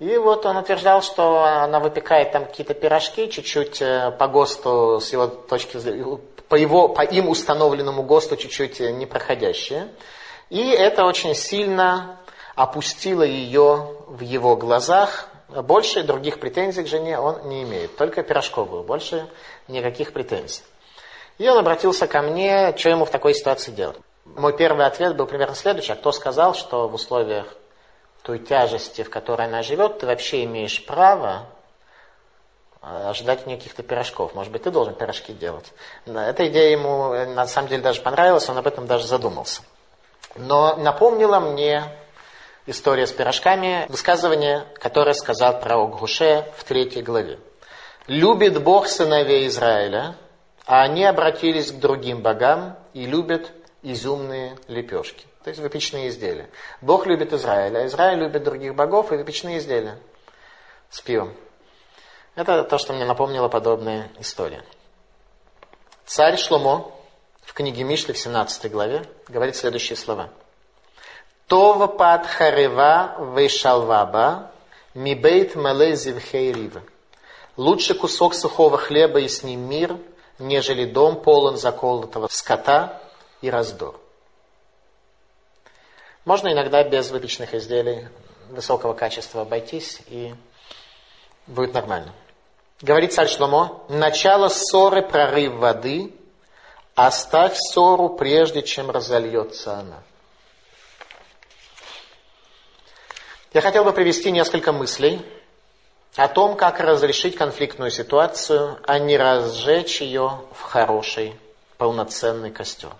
Speaker 1: И вот он утверждал, что она выпекает там какие-то пирожки, чуть-чуть э, по ГОСТу, с его точки зрения, по, его, по им установленному ГОСТу чуть-чуть непроходящие. И это очень сильно опустило ее в его глазах. Больше других претензий к жене он не имеет, только пирожковую, больше никаких претензий. И он обратился ко мне, что ему в такой ситуации делать. Мой первый ответ был примерно следующий. А кто сказал, что в условиях той тяжести, в которой она живет, ты вообще имеешь право э, ожидать каких-то пирожков. Может быть, ты должен пирожки делать. Эта идея ему э, на самом деле даже понравилась, он об этом даже задумался. Но напомнила мне история с пирожками, высказывание, которое сказал пророк Гуше в третьей главе. «Любит Бог сыновей Израиля, а они обратились к другим богам и любят изюмные лепешки, то есть выпечные изделия. Бог любит Израиль, а Израиль любит других богов и выпечные изделия с пивом. Это то, что мне напомнила подобная история. Царь Шломо в книге Мишли в 17 главе говорит следующие слова. Това пад харева вейшалваба мибейт мале зивхей Лучше кусок сухого хлеба и с ним мир – нежели дом полон заколотого скота и раздор. Можно иногда без выпечных изделий высокого качества обойтись, и будет нормально. Говорит царь Шломо, начало ссоры – прорыв воды, оставь ссору, прежде чем разольется она. Я хотел бы привести несколько мыслей, о том, как разрешить конфликтную ситуацию, а не разжечь ее в хороший, полноценный костер.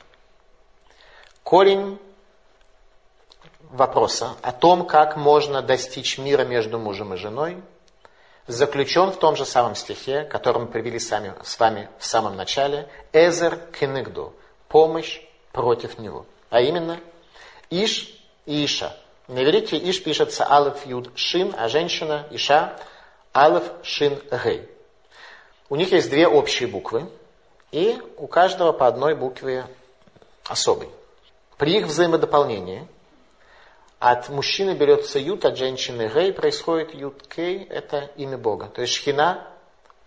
Speaker 1: Корень вопроса о том, как можно достичь мира между мужем и женой, заключен в том же самом стихе, который мы привели сами, с вами в самом начале, «Эзер кенегду» – помощь против него. А именно, Иш и Иша. На иврите Иш пишется Алеф Юд Шин, а женщина Иша – Алеф, Шин, Гей. У них есть две общие буквы, и у каждого по одной букве особой. При их взаимодополнении от мужчины берется ют, от женщины гей, происходит ют кей, это имя Бога. То есть шхина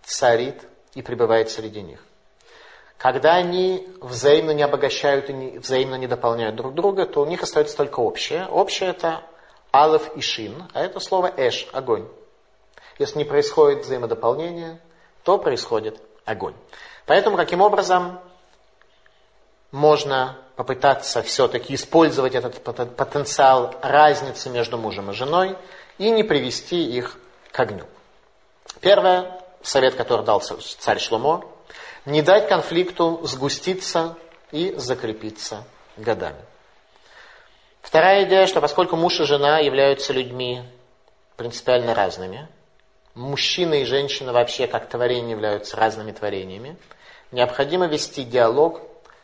Speaker 1: царит и пребывает среди них. Когда они взаимно не обогащают и не, взаимно не дополняют друг друга, то у них остается только общее. Общее это алеф и шин, а это слово эш, огонь. Если не происходит взаимодополнение, то происходит огонь. Поэтому каким образом можно попытаться все-таки использовать этот потенциал разницы между мужем и женой и не привести их к огню. Первое, совет, который дал царь Шломо, не дать конфликту сгуститься и закрепиться годами. Вторая идея, что поскольку муж и жена являются людьми принципиально разными. Мужчина и женщина вообще как творение являются разными творениями. Необходимо вести диалог,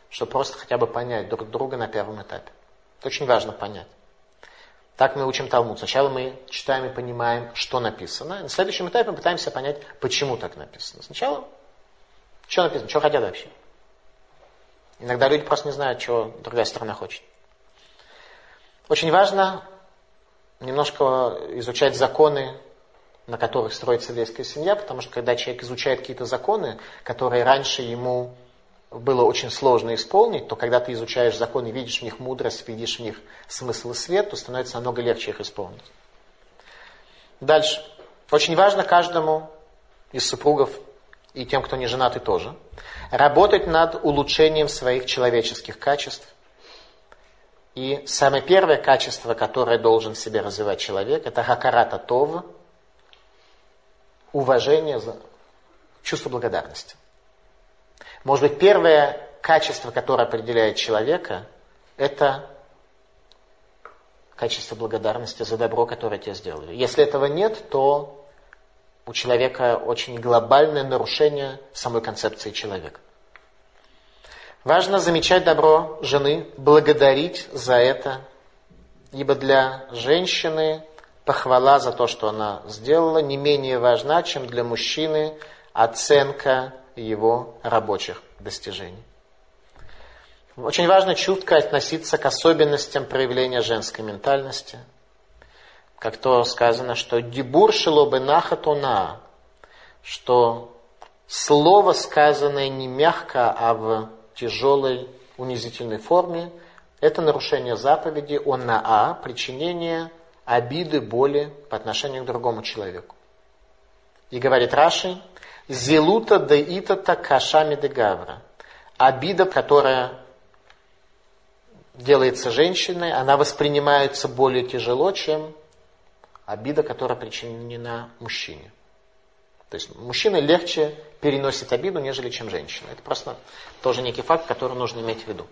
Speaker 1: чтобы просто хотя бы понять друг друга на первом этапе. Это очень важно понять. Так мы учим Талмуд. Сначала мы читаем и понимаем, что написано. На следующем этапе мы пытаемся понять, почему так написано. Сначала, что написано, что хотят вообще. Иногда люди просто не знают, чего другая сторона хочет. Очень важно немножко изучать законы, на которых строится еврейская семья, потому что когда человек изучает какие-то законы, которые раньше ему было очень сложно исполнить, то когда ты изучаешь законы, видишь в них мудрость, видишь в них смысл и свет, то становится намного легче их исполнить. Дальше. Очень важно каждому из супругов и тем, кто не женаты тоже, работать над улучшением своих человеческих качеств. И самое первое качество, которое должен в себе развивать человек, это хакарата това, уважение, чувство благодарности. Может быть, первое качество, которое определяет человека, это качество благодарности за добро, которое тебе сделали. Если этого нет, то у человека очень глобальное нарушение самой концепции человека. Важно замечать добро жены, благодарить за это, ибо для женщины похвала за то, что она сделала, не менее важна, чем для мужчины оценка его рабочих достижений. Очень важно чутко относиться к особенностям проявления женской ментальности – как то сказано, что дебур шелобы нахатуна, что слово, сказанное не мягко, а в тяжелой унизительной форме, это нарушение заповеди он на а, причинение обиды, боли по отношению к другому человеку. И говорит Раши, зелута да итата кашами де гавра. Обида, которая делается женщиной, она воспринимается более тяжело, чем обида, которая причинена мужчине. То есть мужчина легче переносит обиду, нежели чем женщина. Это просто тоже некий факт, который нужно иметь в виду.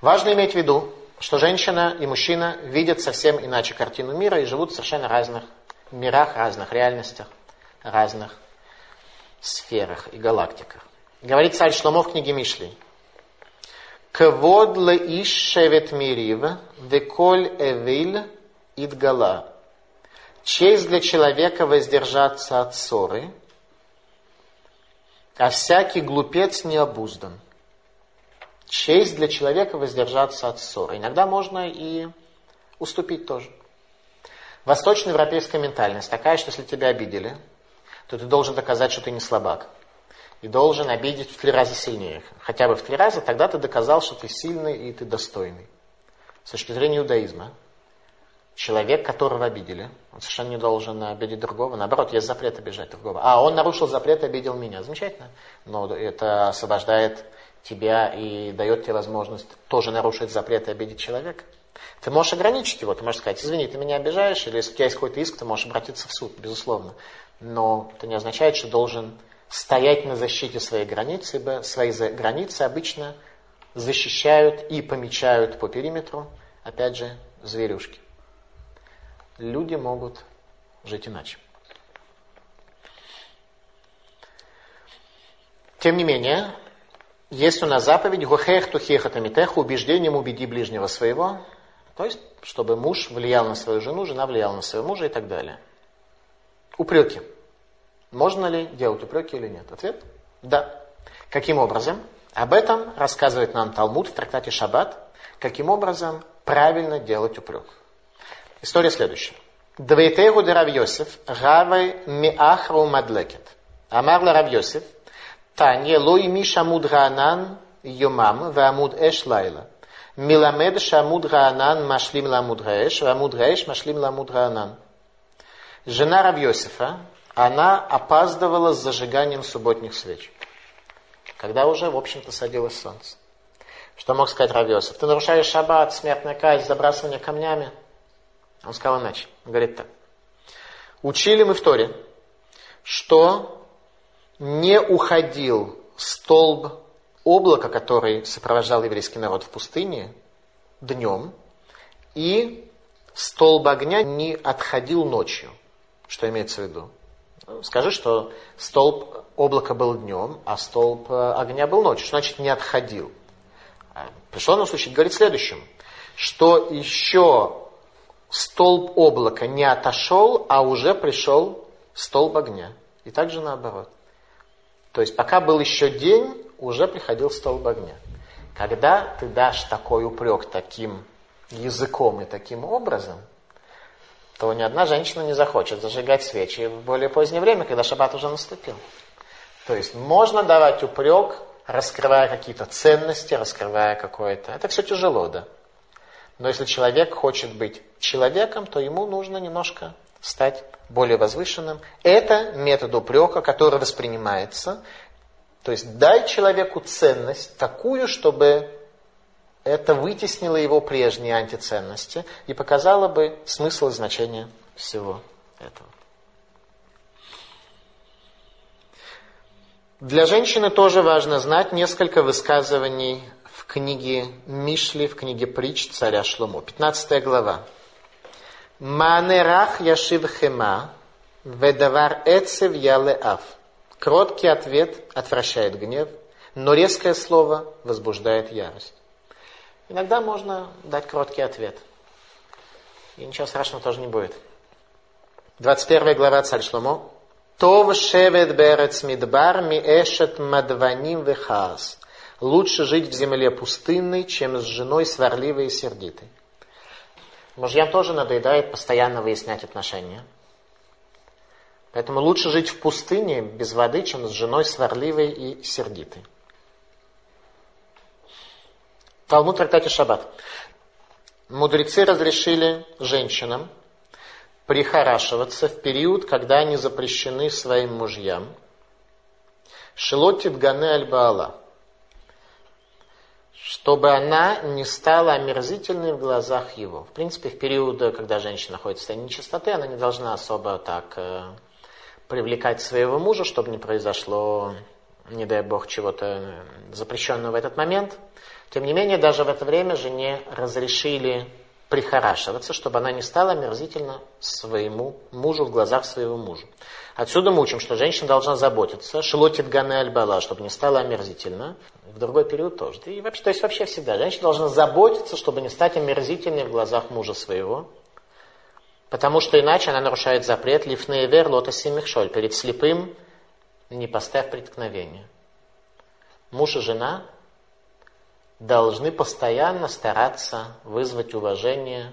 Speaker 1: Важно иметь в виду, что женщина и мужчина видят совсем иначе картину мира и живут в совершенно разных мирах, разных реальностях, разных сферах и галактиках. Говорит царь Шломо в книге Мишли. Квод ле иш шевет мирив, веколь эвиль идгала. Честь для человека воздержаться от ссоры, а всякий глупец не обуздан. Честь для человека воздержаться от ссоры. Иногда можно и уступить тоже. Восточноевропейская ментальность такая, что если тебя обидели, то ты должен доказать, что ты не слабак. И должен обидеть в три раза сильнее. Хотя бы в три раза, тогда ты доказал, что ты сильный и ты достойный. С точки зрения иудаизма, Человек, которого обидели, он совершенно не должен обидеть другого. Наоборот, есть запрет обижать другого. А, он нарушил запрет и обидел меня. Замечательно. Но это освобождает тебя и дает тебе возможность тоже нарушить запрет и обидеть человека. Ты можешь ограничить его, ты можешь сказать, извини, ты меня обижаешь, или если у тебя есть какой-то иск, ты можешь обратиться в суд, безусловно. Но это не означает, что должен стоять на защите своей границы, ибо свои границы обычно защищают и помечают по периметру, опять же, зверюшки люди могут жить иначе. Тем не менее, есть у нас заповедь «Гохех тухеха митеху убеждением убеди ближнего своего», то есть, чтобы муж влиял на свою жену, жена влияла на своего мужа и так далее. Упреки. Можно ли делать упреки или нет? Ответ – да. Каким образом? Об этом рассказывает нам Талмуд в трактате Шаббат, каким образом правильно делать упрек. История следующая. Двейтегу де Рав Йосиф, Равай Миахру Мадлекет. אמר לה רב יוסף, תניא לא ימיש עמוד הענן יומם, ועמוד האש לילה. מלמד שעמוד הענן משלים לעמוד האש, ועמוד האש משלים לעמוד הענן. Жена Рав Йосифа, она опаздывала с зажиганием субботних свеч. Когда уже, в общем-то, садилось солнце. Что мог сказать Рав Йосиф? Ты нарушаешь шаббат, смертная казнь, забрасывание камнями – он сказал иначе. Он говорит так. Учили мы в Торе, что не уходил столб облака, который сопровождал еврейский народ в пустыне, днем, и столб огня не отходил ночью. Что имеется в виду? Скажи, что столб облака был днем, а столб э, огня был ночью. Что значит не отходил? А, Пришло на случай говорит следующим, что еще столб облака не отошел, а уже пришел столб огня. И также наоборот. То есть пока был еще день, уже приходил столб огня. Когда ты дашь такой упрек таким языком и таким образом, то ни одна женщина не захочет зажигать свечи в более позднее время, когда шаббат уже наступил. То есть можно давать упрек, раскрывая какие-то ценности, раскрывая какое-то... Это все тяжело, да. Но если человек хочет быть человеком, то ему нужно немножко стать более возвышенным. Это метод упрека, который воспринимается. То есть дай человеку ценность такую, чтобы это вытеснило его прежние антиценности и показало бы смысл и значение всего этого. Для женщины тоже важно знать несколько высказываний в книге Мишли, в книге притч царя Шломо. 15 глава. Манерах яшив хема, ведавар эцев ялеав. Кроткий ответ отвращает гнев, но резкое слово возбуждает ярость. Иногда можно дать кроткий ответ. И ничего страшного тоже не будет. 21 глава царь Шломо. Тов шевет берец мидбар ми эшет мадваним вехаас. Лучше жить в земле пустынной, чем с женой сварливой и сердитой. Мужьям тоже надоедает постоянно выяснять отношения. Поэтому лучше жить в пустыне без воды, чем с женой сварливой и сердитой. Талмуд трактате Шаббат. Мудрецы разрешили женщинам прихорашиваться в период, когда они запрещены своим мужьям. Шелотит гане аль-баала чтобы она не стала омерзительной в глазах его. В принципе, в период, когда женщина находится в состоянии нечистоты, она не должна особо так э, привлекать своего мужа, чтобы не произошло, не дай бог, чего-то запрещенного в этот момент. Тем не менее, даже в это время жене разрешили прихорашиваться, чтобы она не стала омерзительно своему мужу в глазах своего мужа. Отсюда мы учим, что женщина должна заботиться, шелотит ганы альбала, чтобы не стала омерзительно. В другой период тоже. И вообще, то есть вообще всегда. Женщина должна заботиться, чтобы не стать омерзительной в глазах мужа своего. Потому что иначе она нарушает запрет лифнеевер лота симихшоль. Перед слепым не поставь преткновение. Муж и жена должны постоянно стараться вызвать уважение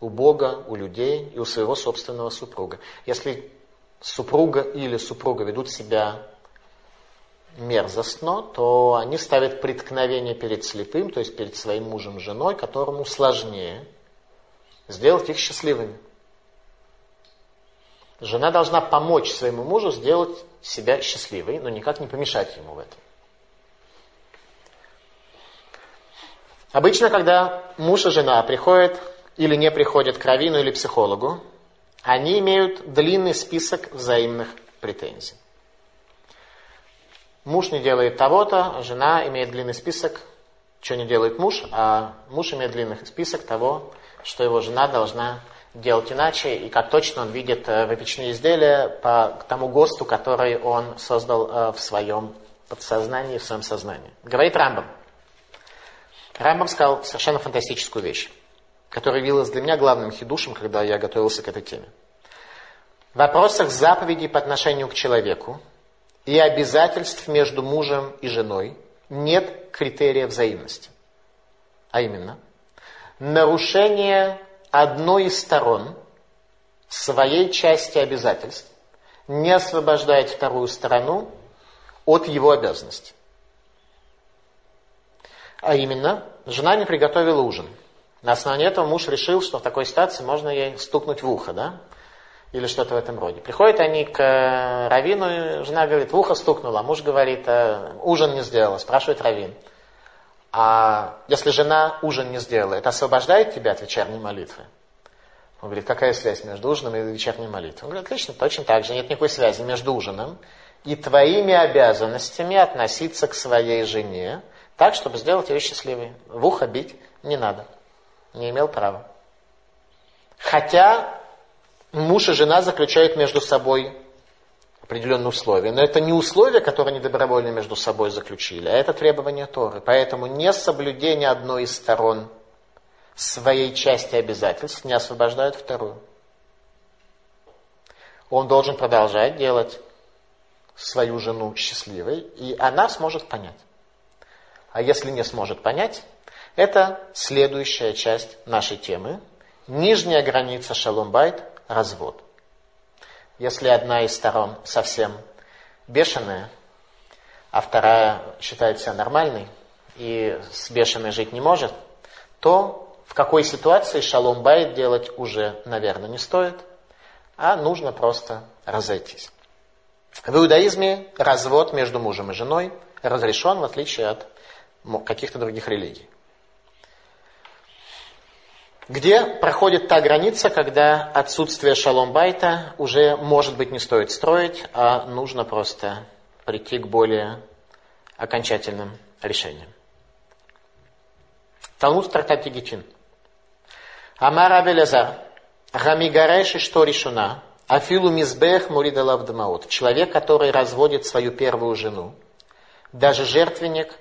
Speaker 1: у Бога, у людей и у своего собственного супруга. Если супруга или супруга ведут себя мерзостно, то они ставят преткновение перед слепым, то есть перед своим мужем, женой, которому сложнее сделать их счастливыми. Жена должна помочь своему мужу сделать себя счастливой, но никак не помешать ему в этом. Обычно, когда муж и жена приходят или не приходят к раввину или психологу, они имеют длинный список взаимных претензий. Муж не делает того-то, жена имеет длинный список, что не делает муж, а муж имеет длинный список того, что его жена должна делать иначе, и как точно он видит э, выпечные изделия по тому ГОСТу, который он создал э, в своем подсознании, в своем сознании. Говорит Рамбам. Рамбам сказал совершенно фантастическую вещь которая явилась для меня главным хидушем, когда я готовился к этой теме. В вопросах заповедей по отношению к человеку и обязательств между мужем и женой нет критерия взаимности. А именно, нарушение одной из сторон своей части обязательств не освобождает вторую сторону от его обязанностей. А именно, жена не приготовила ужин – на основании этого муж решил, что в такой ситуации можно ей стукнуть в ухо, да? Или что-то в этом роде. Приходят они к э, Равину, жена говорит, в ухо стукнула, а муж говорит, «Э, ужин не сделала. Спрашивает Равин. А если жена ужин не сделала, это освобождает тебя от вечерней молитвы? Он говорит, какая связь между ужином и вечерней молитвой? Он говорит, отлично, точно так же, нет никакой связи между ужином и твоими обязанностями относиться к своей жене так, чтобы сделать ее счастливой. В ухо бить не надо. Не имел права. Хотя муж и жена заключают между собой определенные условия. Но это не условия, которые они добровольно между собой заключили, а это требование Торы. Поэтому не соблюдение одной из сторон своей части обязательств не освобождает вторую. Он должен продолжать делать свою жену счастливой, и она сможет понять. А если не сможет понять, это следующая часть нашей темы. Нижняя граница шалом-байт – развод. Если одна из сторон совсем бешеная, а вторая считает себя нормальной и с бешеной жить не может, то в какой ситуации шалом байт делать уже, наверное, не стоит, а нужно просто разойтись. В иудаизме развод между мужем и женой разрешен, в отличие от каких-то других религий. Где проходит та граница, когда отсутствие шалом-байта уже, может быть, не стоит строить, а нужно просто прийти к более окончательным решениям. Талмуд в трактате Гитин. Амар Абелязар, Гамигареши что решена, Афилу мизбех муридалав дамаот. Человек, который разводит свою первую жену, даже жертвенник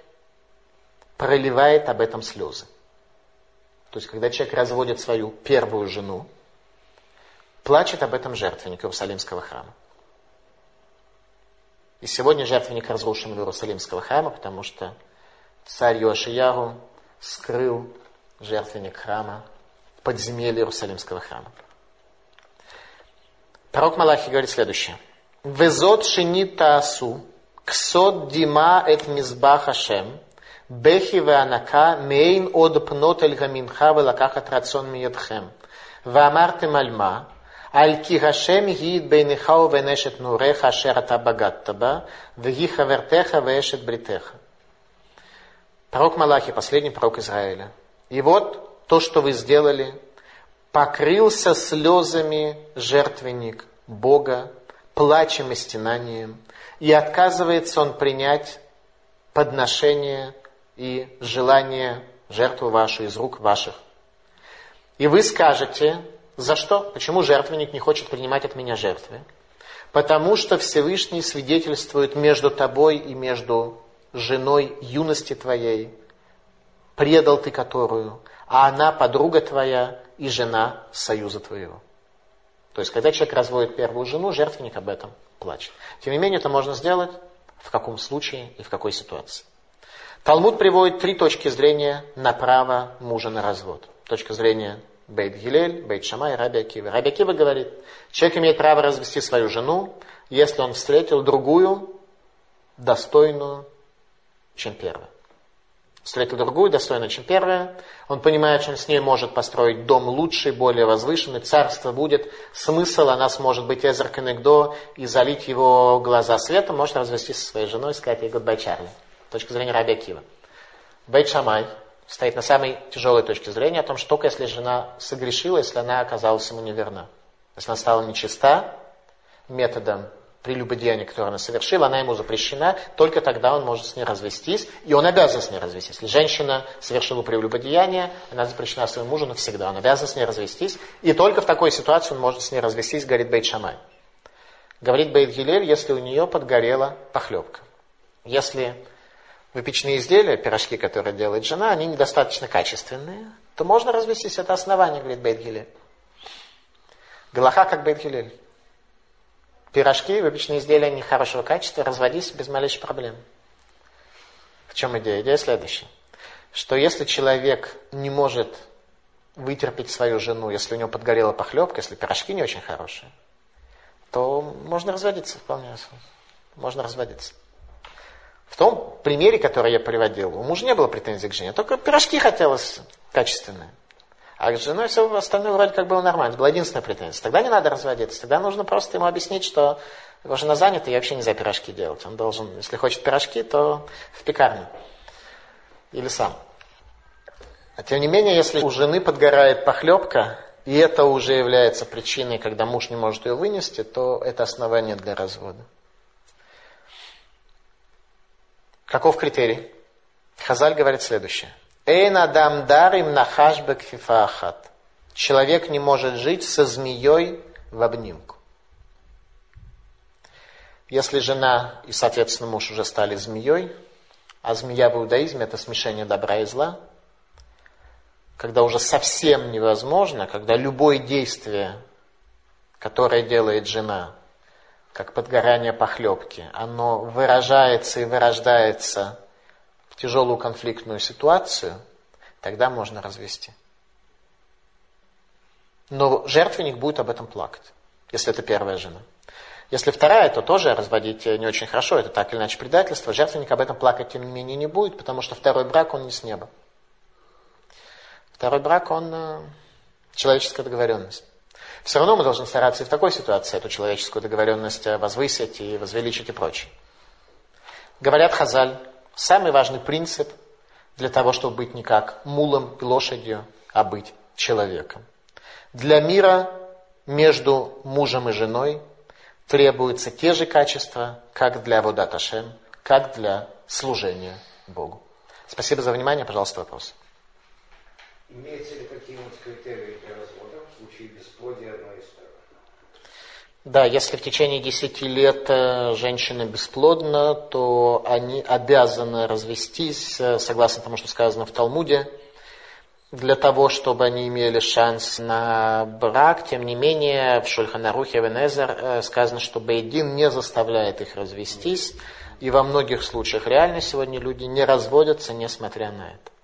Speaker 1: проливает об этом слезы. То есть, когда человек разводит свою первую жену, плачет об этом жертвенник Иерусалимского храма. И сегодня жертвенник разрушен Иерусалимского храма, потому что царь Йошияру скрыл жертвенник храма в подземелье Иерусалимского храма. Пророк Малахи говорит следующее. Везот шини таасу, ксот дима эт мизбах Ашем, Бехи веанака мейн од пнот эль гаминха велакахат рацион миедхем. Ваамартем альма, аль ки Гашем гиит бейнехау венешет нуреха шерата багаттаба, веги хавертеха вешет бритеха. Пророк Малахи, последний пророк Израиля. И вот то, что вы сделали, покрылся слезами жертвенник Бога, плачем и стенанием, и отказывается он принять подношение и желание жертву вашу из рук ваших. И вы скажете, за что? Почему жертвенник не хочет принимать от меня жертвы? Потому что Всевышний свидетельствует между тобой и между женой юности твоей, предал ты которую, а она подруга твоя и жена союза твоего. То есть, когда человек разводит первую жену, жертвенник об этом плачет. Тем не менее, это можно сделать в каком случае и в какой ситуации. Талмуд приводит три точки зрения на право мужа на развод. Точка зрения Бейт Гилель, Бейт Шамай, Раби Акива. Раби Акива говорит, человек имеет право развести свою жену, если он встретил другую, достойную, чем первая. Встретил другую, достойную, чем первая. Он понимает, что он с ней может построить дом лучший, более возвышенный, царство будет. Смысл, она сможет быть עזר כנגדו и залить его глаза светом, может развестись со своей женой и сказать ей «Goodbye, Charlie» точки зрения Раби Акива. Бейт Шамай стоит на самой тяжелой точке зрения о том, что только если жена согрешила, если она оказалась ему неверна. Если она стала нечиста методом прелюбодеяния, которое она совершила, она ему запрещена, только тогда он может с ней развестись, и он обязан с ней развестись. Если женщина совершила прелюбодеяние, она запрещена своему мужу навсегда, он обязан с ней развестись, и только в такой ситуации он может с ней развестись, говорит Бейт Шамай. Говорит Бейт Гилель, если у нее подгорела похлебка. Если выпечные изделия, пирожки, которые делает жена, они недостаточно качественные, то можно развестись. Это основание, говорит Бейт Галаха как Бейт Пирожки, выпечные изделия нехорошего качества, разводись без малейших проблем. В чем идея? Идея следующая. Что если человек не может вытерпеть свою жену, если у него подгорела похлебка, если пирожки не очень хорошие, то можно разводиться вполне. Можно разводиться. В том примере, который я приводил, у мужа не было претензий к жене, только пирожки хотелось качественные. А с женой все остальное вроде как было нормально. Это была единственная претензия. Тогда не надо разводиться. Тогда нужно просто ему объяснить, что его жена занята, и вообще нельзя пирожки делать. Он должен, если хочет пирожки, то в пекарню. Или сам. А тем не менее, если у жены подгорает похлебка, и это уже является причиной, когда муж не может ее вынести, то это основание для развода. Каков критерий? Хазаль говорит следующее. Эйн адам дарим нахаш бекфифа ахат. Человек не может жить со змеей в обнимку. Если жена и, соответственно, муж уже стали змеей, а змея в иудаизме это смешение добра и зла, когда уже совсем невозможно, когда любое действие, которое делает жена, как подгорание похлебки, оно выражается и вырождается в тяжелую конфликтную ситуацию, тогда можно развести. Но жертвенник будет об этом плакать, если это первая жена. Если вторая, то тоже разводить не очень хорошо, это так или иначе предательство. Жертвенник об этом плакать, тем не менее, не будет, потому что второй брак, он не с неба. Второй брак, он э, человеческая договоренность. Все равно мы должны стараться и в такой ситуации эту человеческую договоренность э, возвысить и возвеличить и прочее. Говорят Хазаль, самый важный принцип для того, чтобы быть не как мулом и лошадью, а быть человеком. Для мира между мужем и женой требуются те же качества, как для Водаташем, как для служения Богу. Спасибо за внимание. Пожалуйста, вопрос.
Speaker 2: Имеются ли какие-нибудь критерии для развода в случае бесплодия одной из сторон?
Speaker 1: Да, если в течение 10 лет э, женщина бесплодна, то они обязаны развестись, э, согласно тому, что сказано в Талмуде, для того, чтобы они имели шанс на брак. Тем не менее, в Шульханарухе Венезер э, сказано, что Бейдин не заставляет их развестись. И во многих случаях реально сегодня люди не разводятся, несмотря на это.